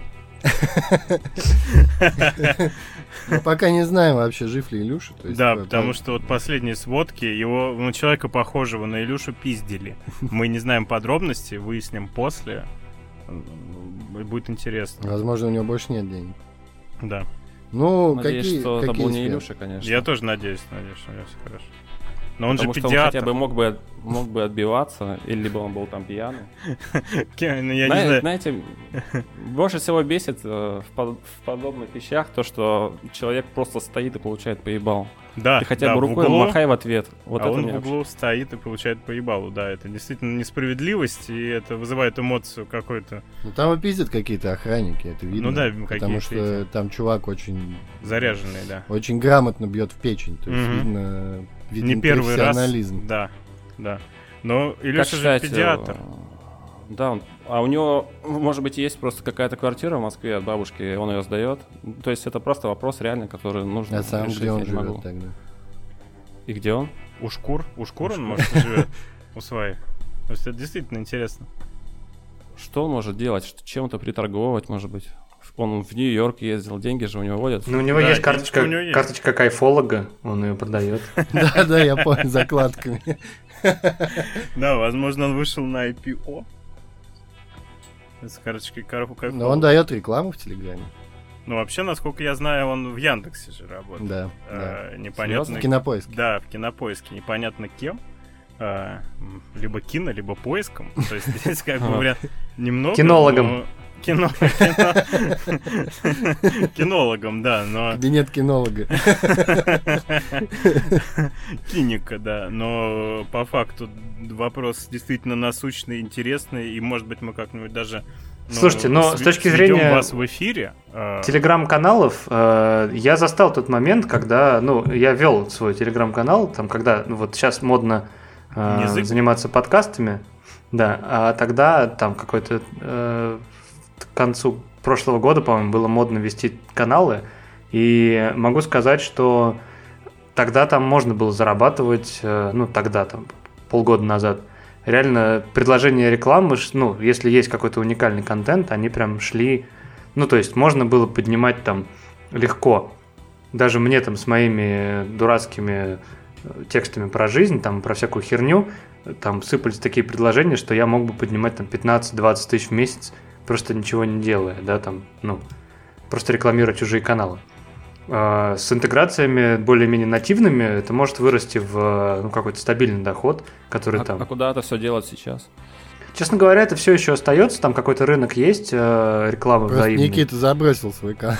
Мы пока не знаем вообще, жив ли Илюша.
Да, потому что вот последние сводки, его, ну, человека похожего на Илюшу пиздили. Мы не знаем подробностей, выясним после. Будет интересно.
Возможно, у него больше нет денег.
Да.
Ну,
Надеюсь,
какие,
что это
какие
был не? Илюша, конечно.
Я тоже надеюсь, надеюсь, что у него все хорошо. Но он
Потому
же
что он
педиатр.
хотя бы мог бы, мог бы отбиваться, или либо он был там пьяный.
Ну, я не
Зна-
знаю.
Знаете, больше всего бесит э, в, под- в подобных вещах то, что человек просто стоит и получает поебал.
Да,
Ты хотя
да,
бы
в
рукой
углу,
махай в ответ. Вот
а
это
он в
вообще-
углу стоит и получает поебалу. Да, это действительно несправедливость, и это вызывает эмоцию какой-то
Ну, там и пиздят какие-то охранники, это видно.
Ну да,
Потому
какие-то
что
эти.
там чувак очень,
заряженный, да.
очень грамотно бьет в печень. То есть
Мгм.
видно, виден
Не первый раз.
профессионализм.
Да, да. Но Илюша же педиатр.
э, Да, он- а у него, может быть, есть просто какая-то квартира в Москве от бабушки, и он ее сдает. То есть это просто вопрос реально, который нужно
А сам
решить,
где
я
он
не могу.
живет тогда?
И где он?
У шкур? У шкур он, может, живет у своих. То есть это действительно интересно.
Что он может делать? Что- Чем-то приторговывать, может быть? Он в Нью-Йорк ездил, деньги же у него водят.
Ну, у него
Да,
есть
и
карточка,
у него есть.
карточка кайфолога, он ее продает.
Да, да, я понял, закладками.
Да, возможно, он вышел на IPO. С карточкой Карфу
Но он дает рекламу в Телеграме.
Ну, вообще, насколько я знаю, он в Яндексе же работает.
Да, да.
А, непонятно.
Кинопоиск.
Да, в кинопоиске. Непонятно кем. А, м, либо кино, либо поиском. То есть здесь как бы вариант немного.
Кинологом.
Но- Кино, кино- кинологом, да, но
Кабинет кинолога.
Киника, да. Но по факту вопрос действительно насущный, интересный, и может быть мы как-нибудь даже. ну,
Слушайте, но с точки зрения
вас в эфире. а,
Телеграм-каналов э, я застал тот момент, когда, ну, я вел свой телеграм-канал, там, когда, ну, вот сейчас модно э,
Язык?
заниматься подкастами, да, а тогда там какой-то э, к концу прошлого года, по-моему, было модно вести каналы, и могу сказать, что тогда там можно было зарабатывать, э, ну, тогда там, полгода назад, реально предложение рекламы, ну, если есть какой-то уникальный контент, они прям шли, ну, то есть можно было поднимать там легко. Даже мне там с моими дурацкими э, текстами про жизнь, там про всякую херню, э, там сыпались такие предложения, что я мог бы поднимать там 15-20 тысяч в месяц, просто ничего не делая, да, там, ну, просто рекламируя чужие каналы. А, С интеграциями более-менее нативными это может вырасти в ну, какой-то стабильный доход, который
А,
там
а куда это все делать сейчас?
Честно говоря, это все еще остается, там какой-то рынок есть, э, реклама
Просто
взаимная.
Никита забросил свой канал.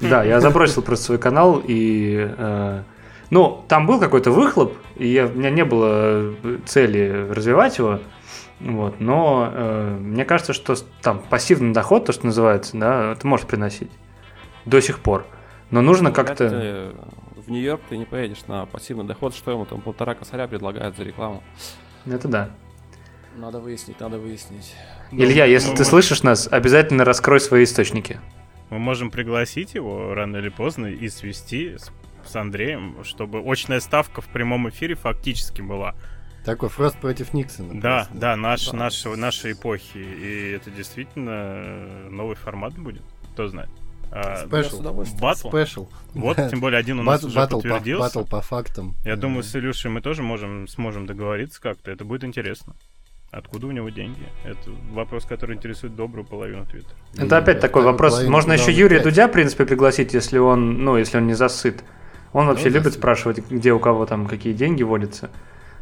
Да, я забросил просто свой канал и... э, ну, там был какой-то выхлоп, и я- у меня не было э, цели развивать его, вот, но э, мне кажется, что там пассивный доход, то, что называется, да, это может приносить до сих пор. Но нужно как-то...
ли В Нью-Йорк ты не поедешь на пассивный доход, что ему там полтора косаря предлагают за рекламу.
Это да.
Надо выяснить, надо выяснить.
ну,
Илья, если
мы
ты
мо-
слышишь нас, обязательно раскрой свои источники.
Мы можем пригласить его рано или поздно и свести с Андреем, чтобы очная ставка в прямом эфире фактически была.
Такой Фрост против Никсона.
Да,
просто.
да, наш,
Да.
нашего, нашей эпохи. И это действительно э, новый формат будет. Кто знает. А,
Спешл.
Батл?
Спешл.
Вот, тем более один у нас
Бат-
уже
Батл по,
подтвердился.
батл по фактам.
Я
Э,
думаю, с Илюшей мы тоже можем, сможем договориться как-то. Это будет интересно. Откуда у него деньги? Это вопрос, который интересует добрую половину Твиттера.
Это опять
и
такой вопрос. Можно еще Юрия
опять.
Дудя, в принципе, пригласить, если он, ну, если он не засыт. Он вообще
он
любит
засыт.
спрашивать, где у кого там какие деньги водятся.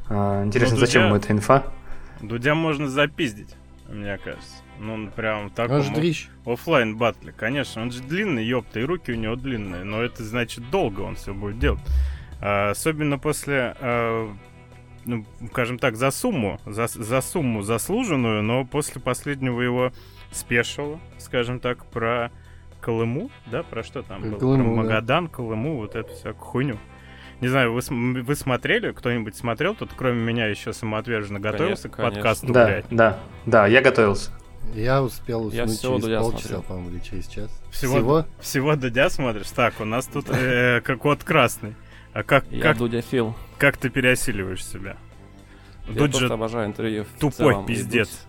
А, Интересно,
Ну,
зачем ему эта инфа?
Дудя можно запиздить, мне кажется. Ну, он прям так
Он же дрищ.
офлайн батле, конечно. Он же длинный, ёпта, и руки у него длинные. Но это значит долго он все будет делать. А, особенно после, а, ну, скажем так, за сумму, за, за сумму заслуженную, но после последнего его спешила, скажем так, про Колыму, да, про что там было?
Колыму,
про
да.
Магадан, Колыму, вот эту всякую хуйню. Не знаю, вы, вы смотрели, кто-нибудь смотрел? Тут кроме меня еще самоотверженно готовился к
конечно.
подкасту,
Да,
блядь.
да, да, я готовился.
Я успел
Я
уснуть
всего
через
Дудя
полчаса,
смотрел.
по-моему, или через час.
Всего, всего Дудя смотришь? Так, у нас тут э, как кот красный. А как,
Я
как,
Дудяфил.
как ты переосиливаешь себя?
Я
Дудь
просто
же
обожаю интервью. в
тупой
целом,
пиздец.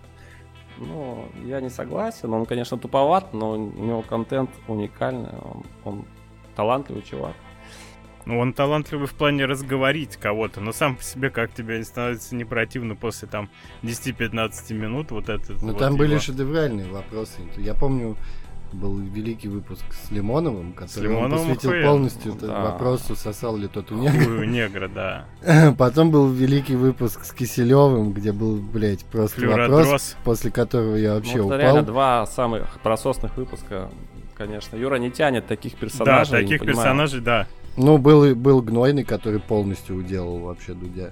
Ну, я не согласен. Он, конечно, туповат, но у него контент уникальный. Он, он талантливый чувак.
Ну, он талантливый в плане разговорить кого-то, но сам по себе как тебе становится не противно после там 10-15 минут вот это.
Ну,
вот
там были
его-
шедевральные вопросы. Я помню, был великий выпуск с Лимоновым, который он
Лимоновым
посвятил
охуенно.
полностью
Да.
вопросу, сосал ли тот у негра.
У негра, да.
Потом был великий выпуск с Киселевым, где был, блядь, просто вопрос,
Флюородрос.
после которого я вообще
Ну, это реально
упал.
два самых прососных выпуска. Конечно, Юра не тянет таких
Да,
персонажей. не
таких персонажей, да.
Ну, был, и- был Гнойный, который полностью уделал вообще Дудя.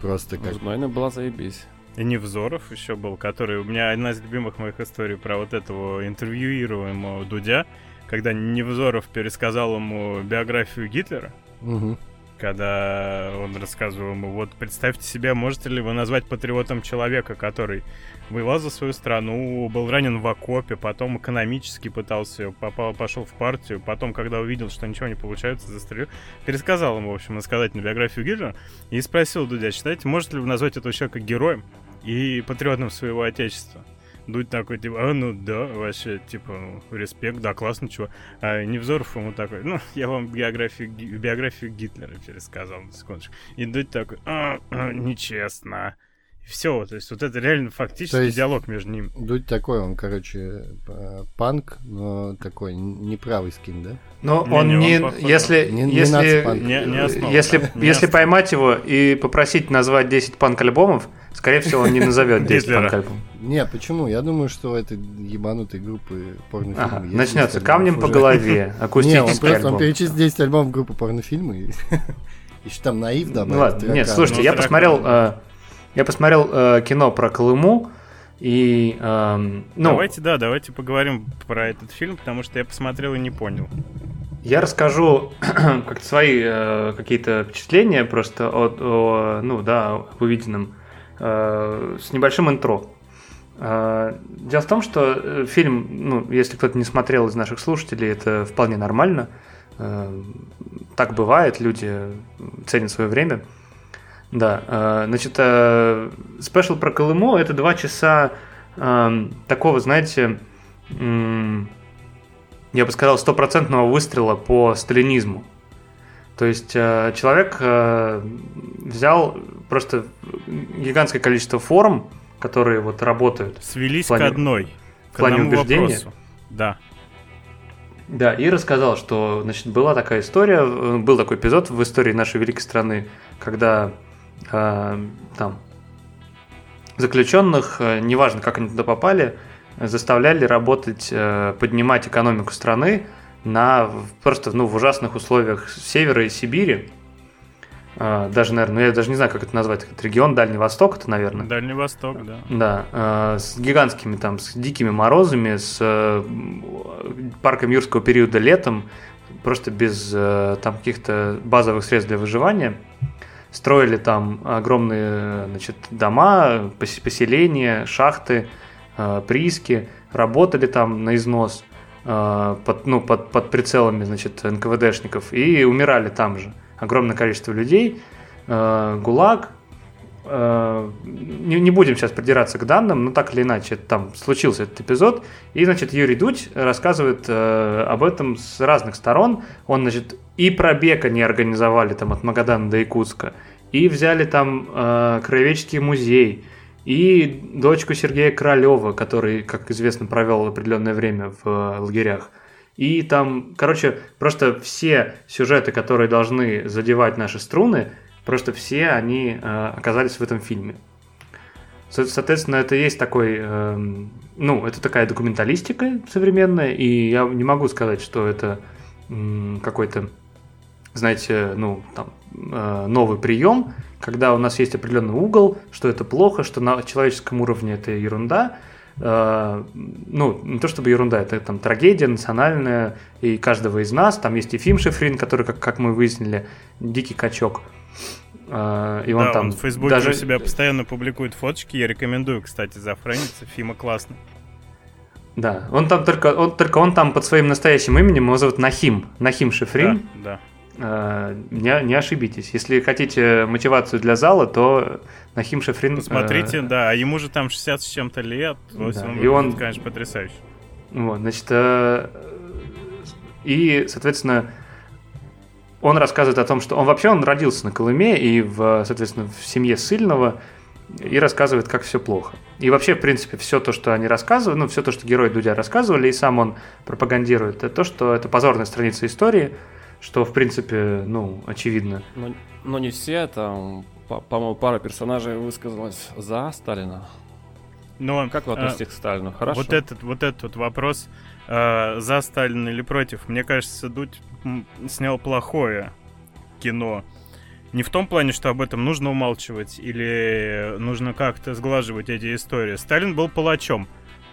Просто
Ну,
как...
Знойная была заебись.
И Невзоров еще был, который... У меня одна из любимых моих историй про вот этого интервьюируемого Дудя, когда Невзоров пересказал ему биографию Гитлера,
Мгм.
Когда он рассказывал ему, вот представьте себе, можете ли вы назвать патриотом человека, который воевал за свою страну, был ранен в окопе, потом экономически пытался, попал, пошел в партию, потом, когда увидел, что ничего не получается, застрелил, пересказал ему, в общем, насказательную биографию Гитлера и спросил Дудя, считаете, можете ли вы назвать этого человека героем и патриотом своего отечества? Дудь такой, типа, а, ну да, вообще, типа, ну, респект, да, классно, чего. А Невзоров ему такой, ну, я вам биографию, Ги- биографию Гитлера пересказал, на секундочку. И Дудь такой, а, а, нечестно. Все, то есть вот это реально фактически
есть-
диалог между ними.
Дудь такой, он, короче, панк, но такой неправый скин, да?
Но
Не,
он
не, он походу-
если,
Не- не
если.
Не- не основан,
если,
да. Не
если поймать его и попросить назвать 10 панк-альбомов, скорее всего, он не назовет 10
Гитлера.
панк-альбомов.
Не, почему? Я думаю, что у этой ебанутой группы порнофильмы
Ага, начнется
10
камнем по
уже.
голове,
Не, он
акустический
просто он
альбом.
перечислил 10 альбомов группы порнофильмы. и Еще там наив добавил.
Ну ладно, нет,
таракан.
слушайте,
Ну,
я посмотрел, э, я посмотрел э, кино про Колыму, и, эм, ну,
давайте, да, давайте поговорим про этот фильм, потому что я посмотрел и не понял.
Я расскажу как свои э, какие-то впечатления просто от, о, ну да, об увиденном э, с небольшим интро. Э, дело в том, что э, фильм, ну, если кто-то не смотрел из наших слушателей, это вполне нормально. Э, так бывает, люди ценят свое время. Да, э, значит, спешл про Колыму это два часа такого, знаете, я бы сказал, стопроцентного выстрела по сталинизму. То есть человек взял просто гигантское количество форм, которые вот работают,
Свелись
плане-
к одной.
в плане убеждения?
вопросу. Да.
Да, и рассказал, что, значит, была такая история, э, был такой эпизод в истории нашей великой страны, когда э, там заключенных, э, неважно, как они туда попали, заставляли работать, э, поднимать экономику страны на просто ну, в ужасных условиях севера и Сибири. Э, Даже, наверное, ну, я даже не знаю, как это назвать, этот регион Дальний Восток, это, наверное.
Дальний Восток, да.
Да, э, с гигантскими там, с дикими морозами, с э, парком юрского периода летом, просто без э, там каких-то базовых средств для выживания. Строили там огромные значит, дома, пос- поселения, шахты, э, прииски, работали там на износ под, ну, под, под прицелами значит, НКВДшников и умирали там же. Огромное количество людей. Э, ГУЛАГ, э, не, не будем сейчас придираться к данным, но так или иначе там случился этот эпизод. И, значит, Юрий Дудь рассказывает э, об этом с разных сторон. Он, значит, и пробег они организовали там от Магадана до Якутска, и взяли там э, Краеведческий музей, и дочку Сергея Королева, который, как известно, провел определенное время в лагерях. И там, короче, просто все сюжеты, которые должны задевать наши струны, просто все они э, оказались в этом фильме. Соответственно, это есть такой, э, ну, это такая документалистика современная, и я не могу сказать, что это э, какой-то, знаете, ну, там, э, новый прием, когда у нас есть определенный угол, что это плохо, что на человеческом уровне это ерунда. Э, ну, не то чтобы ерунда, это там трагедия национальная, и каждого из нас. Там есть и Фим Шифрин, который, как, как мы выяснили, дикий качок.
Э, и он да, там он в Фейсбуке даже... у себя постоянно публикует фоточки. Я рекомендую, кстати, зафрениться. Фима классно.
Да, он там только он, только он там под своим настоящим именем, его зовут Нахим. Нахим Шифрин.
Да, да.
Э, не, не ошибитесь. Если хотите мотивацию для зала, то Нахим Шафрин...
Посмотрите, э, да, а ему же там 60 с чем-то лет. Да, он,
и он,
конечно, потрясающий.
Вот, значит, э, и, соответственно, он рассказывает о том, что он вообще он родился на Колыме и, в, соответственно, в семье сильного и рассказывает, как все плохо. И вообще, в принципе, все то, что они рассказывают, ну, все то, что герои Дудя рассказывали, и сам он пропагандирует, это то, что это позорная страница истории – что, в принципе, ну, очевидно.
Но, но не все, там, по-моему, пара персонажей высказалась за Сталина. Но, как вы относитесь а, к Сталину? Хорошо?
Вот этот, вот этот вот вопрос, э, за Сталина или против, мне кажется, Дудь снял плохое кино. Не в том плане, что об этом нужно умалчивать или нужно как-то сглаживать эти истории. Сталин был палачом.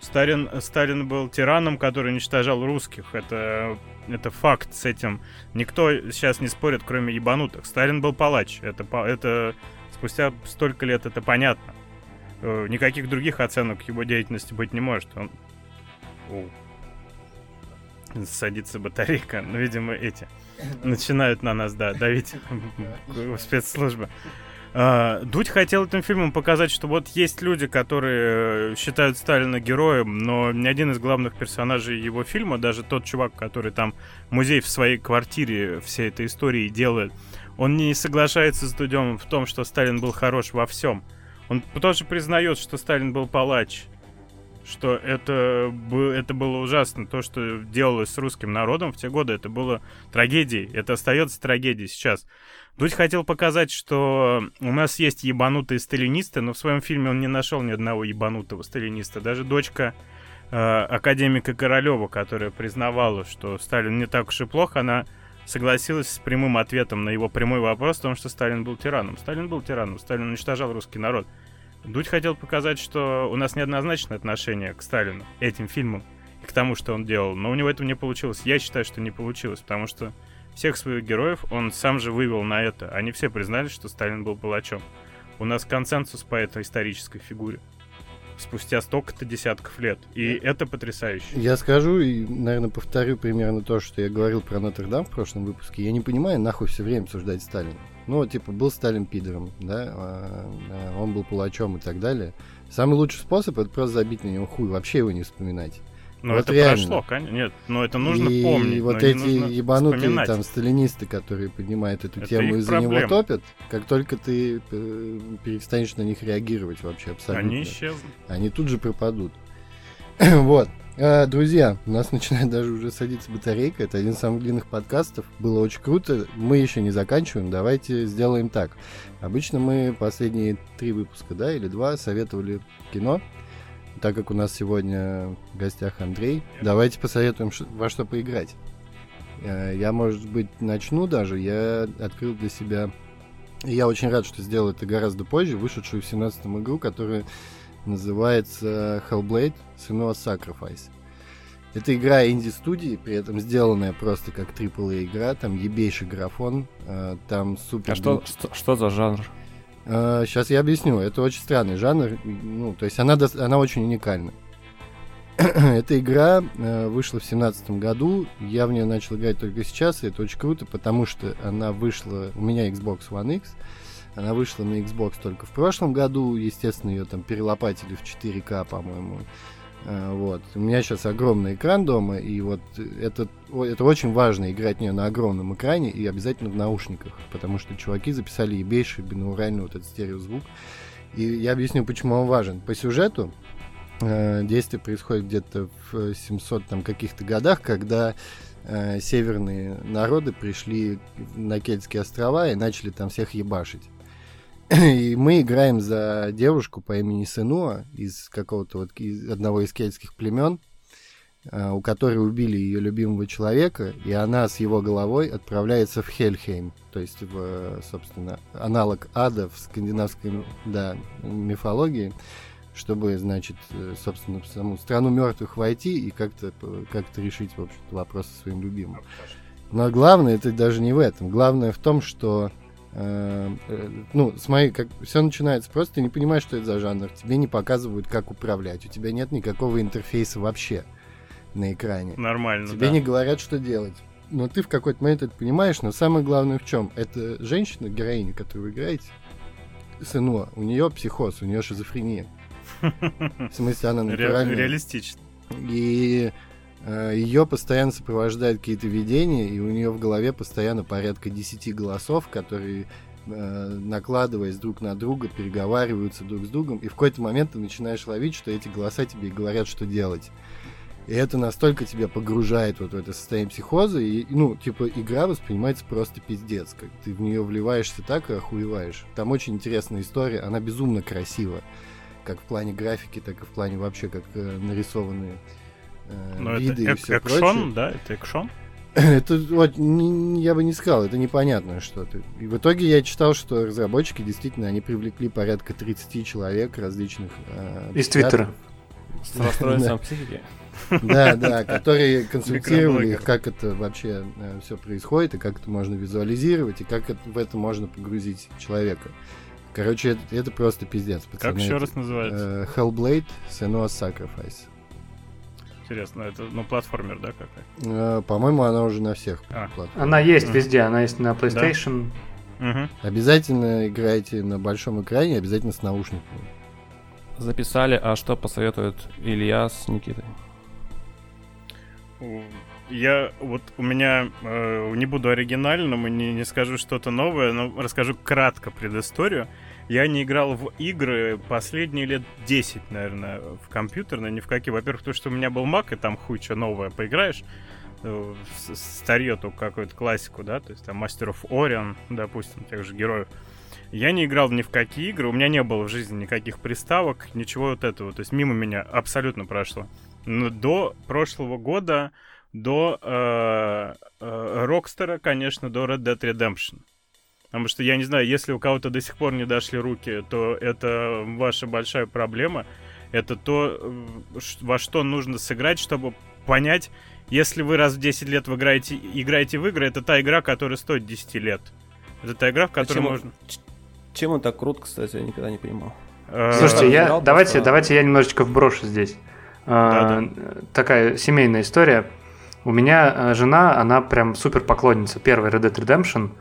Сталин, Сталин был тираном, который уничтожал русских. Это это факт с этим. Никто сейчас не спорит, кроме ебанутых. Сталин был палач. Это, это спустя столько лет это понятно. Э, никаких других оценок его деятельности быть не может. Он... О. Садится батарейка. Ну, видимо, эти начинают на нас, да, давить спецслужбы. Uh, Дудь хотел этим фильмом показать, что вот есть люди, которые э, считают Сталина героем, но ни один из главных персонажей его фильма, даже тот чувак, который там музей в своей квартире всей этой истории делает, он не соглашается с Дудем в том, что Сталин был хорош во всем. Он тоже признает, что Сталин был палач, что это, это было ужасно. То, что делалось с русским народом в те годы, это было трагедией. Это остается трагедией сейчас. Дудь хотел показать, что у нас есть ебанутые сталинисты, но в своем фильме он не нашел ни одного ебанутого сталиниста. Даже дочка э, академика Королева, которая признавала, что Сталин не так уж и плохо, она согласилась с прямым ответом на его прямой вопрос о том, что Сталин был тираном. Сталин был тираном, Сталин уничтожал русский народ. Дудь хотел показать, что у нас неоднозначное отношение к Сталину этим фильмом и к тому, что он делал. Но у него этого не получилось. Я считаю, что не получилось, потому что всех своих героев он сам же вывел на это. Они все признали, что Сталин был палачом. У нас консенсус по этой исторической фигуре спустя столько-то десятков лет. И это потрясающе.
Я скажу и, наверное, повторю примерно то, что я говорил про Нотр-Дам в прошлом выпуске. Я не понимаю, нахуй все время обсуждать Сталина. Ну, типа, был Сталин пидором, да, а, а, он был палачом и так далее. Самый лучший способ это просто забить на него хуй, вообще его не вспоминать.
Ну, вот это реально. прошло, конечно. Нет, но это нужно и помнить.
И вот эти ебанутые вспоминать. там сталинисты, которые поднимают эту это тему и за проблема. него топят, как только ты э, перестанешь на них реагировать вообще абсолютно.
Они исчезнут.
Они тут же пропадут. вот. А, друзья, у нас начинает даже уже садиться батарейка. Это один из самых длинных подкастов. Было очень круто. Мы еще не заканчиваем. Давайте сделаем так. Обычно мы последние три выпуска, да, или два, советовали кино. Так как у нас сегодня в гостях Андрей, давайте посоветуем, во что поиграть. А, я, может быть, начну даже. Я открыл для себя... Я очень рад, что сделал это гораздо позже, вышедшую в 17 игру, которая называется Hellblade Senua Sacrifice. Это игра инди-студии, при этом сделанная просто как AAA игра, там ебейший графон, э, там супер...
А что, что, что за жанр?
Сейчас э, я объясню. Это очень странный жанр, ну, то есть она, она очень уникальна. Эта игра э, вышла в семнадцатом году, я в нее начал играть только сейчас, и это очень круто, потому что она вышла... У меня Xbox One X, Она вышла на Xbox только в прошлом году. Естественно, ее там перелопатили в 4К, по-моему. А, вот. У меня сейчас огромный экран дома, и вот это, это очень важно играть нее на огромном экране и обязательно в наушниках, потому что чуваки записали ебейший бинауральный вот этот стереозвук. И я объясню, почему он важен. По сюжету э, действие происходит где-то в 700 там каких-то годах, когда э, северные народы пришли на Кельтские острова и начали там всех ебашить. И мы играем за девушку по имени Сенуа из какого-то вот из одного из кельтских племен, э, у которой убили ее любимого человека, и она с его головой отправляется в Хельхейм, то есть в, собственно, аналог ада в скандинавской да, мифологии, чтобы, значит, э, собственно, в саму страну мертвых войти и как-то как решить, в общем вопрос со своим любимым. Но главное это даже не в этом. Главное в том, что ну, смотри, как все начинается просто, ты не понимаешь, что это за жанр, тебе не показывают, как управлять, у тебя нет никакого интерфейса вообще на экране.
Нормально,
Тебе
да.
не говорят, что делать. Но ты в какой-то момент это понимаешь, но самое главное в чем? Это женщина, героиня, которую вы играете, сыну, у нее психоз, у нее шизофрения. В смысле, она натуральная.
Реалистично.
И Э, ее постоянно сопровождают какие-то видения, и у нее в голове постоянно порядка 10 голосов, которые э, накладываясь друг на друга, переговариваются друг с другом, и в какой-то момент ты начинаешь ловить, что эти голоса тебе говорят, что делать. И это настолько тебя погружает вот в это состояние психоза, и, ну, типа, игра воспринимается просто пиздец, как ты в нее вливаешься так и охуеваешь. Там очень интересная история, она безумно красива, как в плане графики, так и в плане вообще, как э, нарисованные
э, Но виды это и все экшон, да? Это экшон?
Это вот не, я бы не сказал, это непонятно что-то. И в итоге я читал, что разработчики действительно они привлекли порядка 30 человек различных.
Э, Из Твиттера.
С расстройством психики.
Да, да, которые консультировали их, как это вообще э, все происходит, и как это можно визуализировать, и как это, в это можно погрузить человека. Короче, это, это просто пиздец.
Пацаны. Как еще раз называется?
Э, Hellblade Senua's Sacrifice.
Интересно, это, ну, платформер, да, какая?
Э, по-моему, она уже на всех
а. платформах. Она есть везде, она есть на PlayStation.
Да? Угу. Обязательно играйте на большом экране, обязательно с наушниками.
Записали, а что посоветует Илья с Никитой?
Я вот у меня э, не буду оригинальным и не, не скажу что-то новое, но расскажу кратко предысторию. Я не играл в игры последние лет 10, наверное, в компьютерные, ни в какие. Во-первых, потому что у меня был Mac, и там хуй что новое поиграешь. Э, старье только какую-то классику, да, то есть там Master of Orion, допустим, тех же героев. Я не играл ни в какие игры, у меня не было в жизни никаких приставок, ничего вот этого. То есть мимо меня абсолютно прошло. Но до прошлого года, до э, э, Rockstar, конечно, до Red Dead Redemption. Потому что, я не знаю, если у кого-то до сих пор не дошли руки, то это ваша большая проблема. Это то, э, во что нужно сыграть, чтобы понять, если вы раз в 10 лет вы играете, играете в игры, это та игра, которая стоит 10 лет. Это та игра, в которой Почему? можно...
Чем он так крут, кстати, я никогда не понимал.
Э, Слушайте, я, давайте, давайте я немножечко вброшу здесь. Да, да. Такая семейная история. У меня э, жена, она прям супер поклонница первой Red Dead Redemption.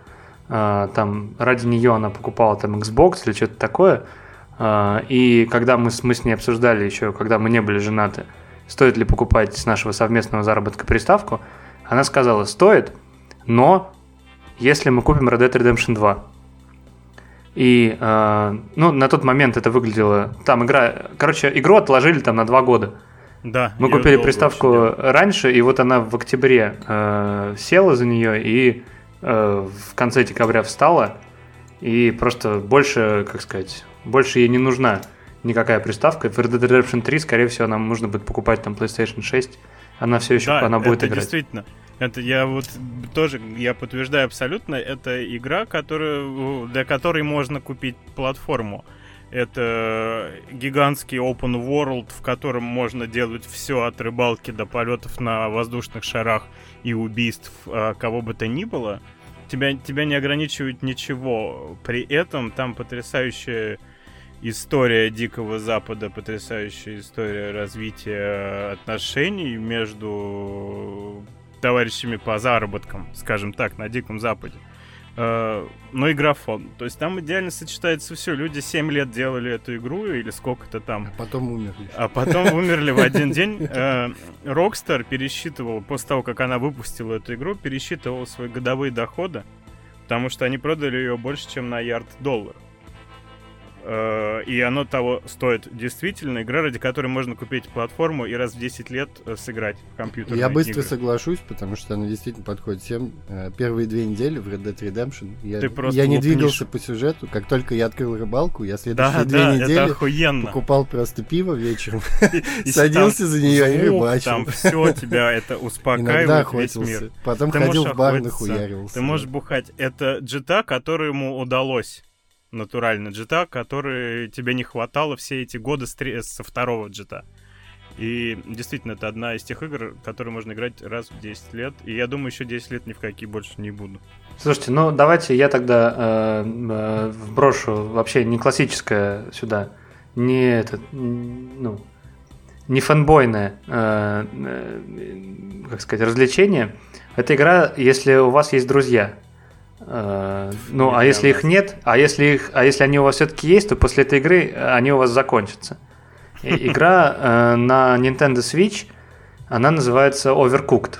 А, там ради нее она покупала там Xbox или что-то такое. А, и когда мы, мы с ней обсуждали еще, когда мы не были женаты, стоит ли покупать с нашего совместного заработка приставку, она сказала, стоит, но если мы купим Red Dead Redemption 2. И, э, ну, на тот момент это выглядело... Там игра... Короче, игру отложили там на два года.
Да.
Мы купили приставку раньше, и вот она в октябре э, села за нее, и в конце декабря встала, и просто больше, как сказать, больше ей не нужна никакая приставка. В Red Dead Redemption 3, скорее всего, нам нужно будет покупать там PlayStation 6. Она все еще, да, она будет
это
играть.
действительно. Это я вот тоже, я подтверждаю абсолютно, это игра, которую, для которой можно купить платформу. Это гигантский open world, в котором можно делать все от рыбалки до полетов на воздушных шарах и убийств а, кого бы то ни было тебя, тебя не ограничивает ничего. При этом там потрясающая история Дикого Запада, потрясающая история развития отношений между товарищами по заработкам, скажем так, на Диком Западе. Э, но и графон. То есть там идеально сочетается все. Люди 7 лет делали эту игру, или сколько-то там.
А потом умерли.
А потом умерли в один день. Э, Rockstar пересчитывал, после того, как она выпустила эту игру, пересчитывал свои годовые доходы, потому что они продали ее больше, чем на ярд доллар. Э, и оно того стоит. Действительно, игра, ради которой можно купить платформу и раз в 10 лет э, сыграть в компьютер.
Я быстро игры. соглашусь, потому что она действительно подходит всем. Э, первые две недели в Red Dead Redemption я, я не двигался по сюжету. Как только я открыл рыбалку, я следующие да, две да, недели покупал просто пиво вечером, садился за нее и рыбачил.
Там все тебя это успокаивает весь мир.
Потом ходил в бар, нахуяривался.
Ты можешь бухать. Это джита, которому удалось натурально джита, который тебе не хватало все эти годы со второго джита. И действительно, это одна из тех игр, которые можно играть раз в 10 лет. И я думаю, еще 10 лет ни в какие больше не буду.
Слушайте, ну давайте я тогда э, э, вброшу вообще не классическое сюда, не этот, ну, не фанбойное, э, э, как сказать, развлечение. Это игра, если у вас есть друзья. Э, ну, нет, а если их нет, а если их, а если они у вас все-таки есть, то после этой игры э, они у вас закончатся. Игра э, на Nintendo Switch, она называется Overcooked.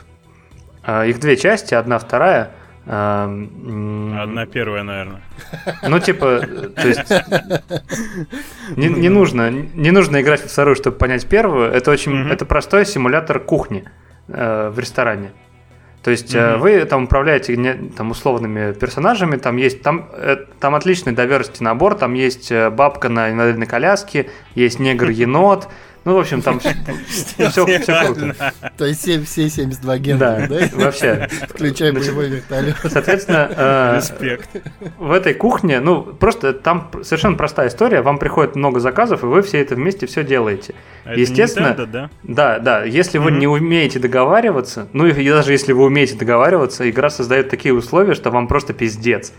Их две части, одна вторая.
Одна первая, наверное.
Ну, типа, то есть не, не нужно, не нужно играть в вторую, чтобы понять первую. Это очень, это простой симулятор кухни в ресторане. То есть mm-hmm. вы там управляете там, условными персонажами, там есть там, э, там отличный diversity набор, там есть э, бабка на инвалидной коляске, есть негр-енот, ну, в общем, там все, круто.
То есть все 72 гена,
да? вообще.
Включая боевой вертолет.
Соответственно, в этой кухне, ну, просто там совершенно простая история. Вам приходит много заказов, и вы все это вместе все делаете.
А Естественно, да?
Да, да. Если вы не умеете договариваться, ну и даже если вы умеете договариваться, игра создает такие условия, что вам просто пиздец.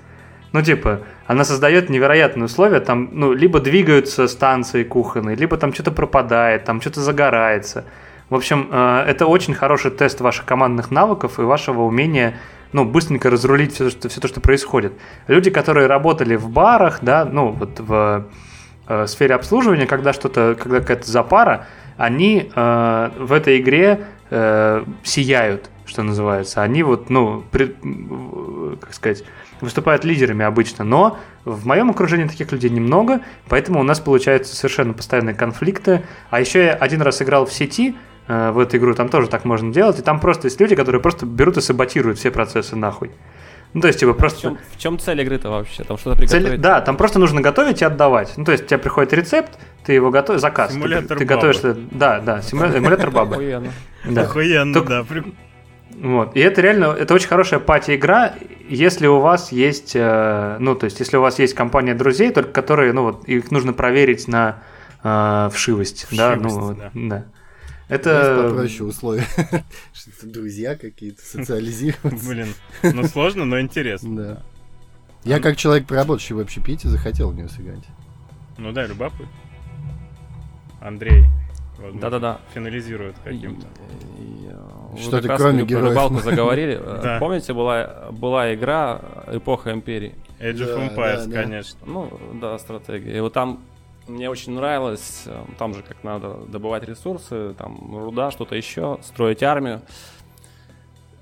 Ну, типа, она создает невероятные условия, там, ну, либо двигаются станции кухонные, либо там что-то пропадает, там что-то загорается. В общем, э, это очень хороший тест ваших командных навыков и вашего умения ну, быстренько разрулить все, что, все то, что происходит. Люди, которые работали в барах, да, ну, вот в э, сфере обслуживания, когда что-то, когда какая-то запара, они э, в этой игре э, сияют, что называется. Они вот, ну, при, как сказать, выступают лидерами обычно, но в моем окружении таких людей немного, поэтому у нас получаются совершенно постоянные конфликты. А еще я один раз играл в сети, э, в эту игру, там тоже так можно делать, и там просто есть люди, которые просто берут и саботируют все процессы нахуй. Ну, то есть, типа, просто...
В чем, в чем цель игры-то вообще? Там что-то приготовить? Цель,
да, там просто нужно готовить и отдавать. Ну, то есть, у тебя приходит рецепт, ты его готовишь, заказ.
Симулятор
ты, ты готовишь... Да, да, симулятор бабы.
Охуенно. Охуенно, да.
Вот. И это реально, это очень хорошая пати-игра, если у вас есть, э, ну, то есть, если у вас есть компания друзей, только которые, ну, вот, их нужно проверить на э, вшивость, вшивость, да, ну, да. да.
Это... попроще условия. Что-то друзья какие-то, социализироваться.
Блин, ну сложно, но интересно.
Да. Я как человек, проработавший в общепите, захотел в нее сыграть.
Ну да, любопытно. Андрей,
да-да-да.
финализирует каким-то.
Что-то кроме героев.
рыбалку заговорили. Помните, была, была игра «Эпоха Империи»?
Age of Empires, конечно.
Ну, да, стратегия. И вот там мне очень нравилось, э, там же как надо добывать ресурсы, там руда, что-то еще, строить армию.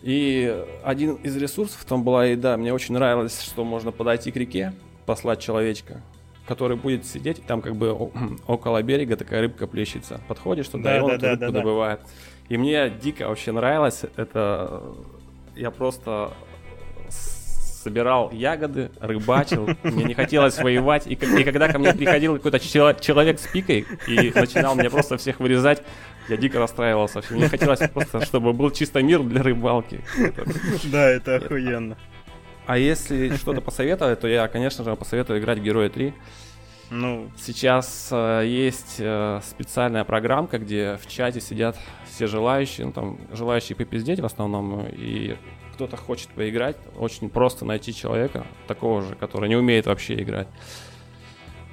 И один из ресурсов там была еда. Мне очень нравилось, что можно подойти к реке, послать человечка, который будет сидеть, там как бы около берега такая рыбка плещется. Подходишь туда, да, и он да, эту да, рыбку да, добывает. И мне дико вообще нравилось это. Я просто собирал ягоды, рыбачил, мне не хотелось воевать, и, и когда ко мне приходил какой-то человек с пикой и начинал мне просто всех вырезать, я дико расстраивался. Мне хотелось просто, чтобы был чисто мир для рыбалки.
Да, это охуенно.
А если что-то посоветовать, то я, конечно же, посоветую играть в Героя 3. Ну, сейчас э, есть э, специальная программка, где в чате сидят все желающие, ну там желающие попиздеть в основном, и кто-то хочет поиграть, очень просто найти человека, такого же, который не умеет вообще играть.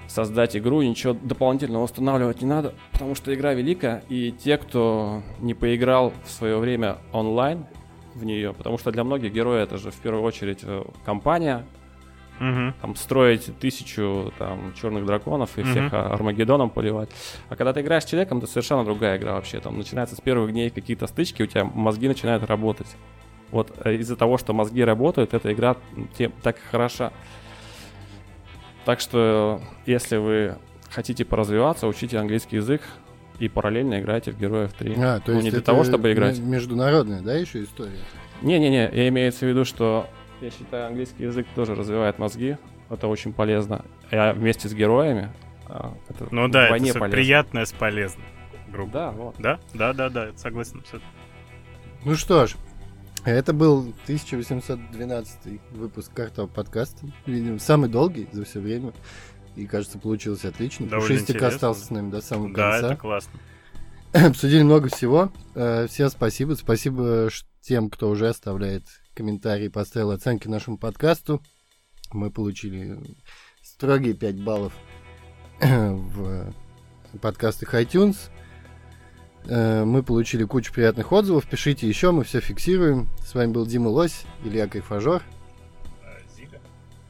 Создать игру, ничего дополнительного устанавливать не надо, потому что игра велика, и те, кто не поиграл в свое время онлайн, в нее, потому что для многих герои это же в первую очередь э, компания,
Мгм.
там строить тысячу там черных драконов и
Мгм.
всех а, Армагеддоном поливать. А когда ты играешь с человеком, это совершенно другая игра вообще. Там начинается с первых дней какие-то стычки, у тебя мозги начинают работать. Вот э, из-за того, что мозги работают, эта игра тем так хороша. Так что, если вы хотите поразвиваться, учите английский язык и параллельно играйте в Героев 3.
А, то
Ну,
есть
не для того, чтобы играть.
Международная, да, еще история?
Не-не-не, я имеется в виду, что я считаю, английский язык тоже развивает мозги. Это очень полезно. А вместе с героями а, это
Ну да, это
полезно.
приятное с полезным. Грубо.
Да, вот.
Да? Да, да, да, согласен абсолютно.
Ну что ж, это был 1812 выпуск картового подкаста. Видимо, самый долгий за все время. И, кажется, получилось отлично.
Довольно
Пушистик
интересно.
остался с нами до самого
Да,
конца.
это классно.
Обсудили много всего. Э, Всем спасибо. Спасибо ш- тем, кто уже оставляет комментарии, поставил оценки нашему подкасту. Мы получили строгие 5 баллов в подкастах iTunes. Э, Мы получили кучу приятных отзывов. Пишите еще, мы все фиксируем. С вами был Дима Лось, Илья Кайфажор,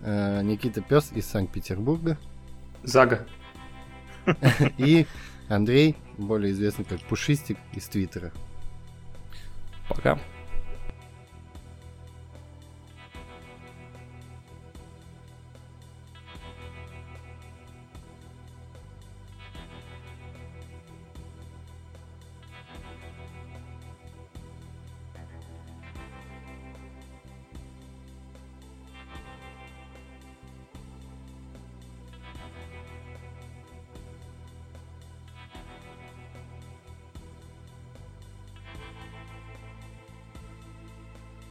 э, Никита Пес из Санкт-Петербурга
Зага.
и Андрей, более известный как Пушистик из Твиттера.
Пока.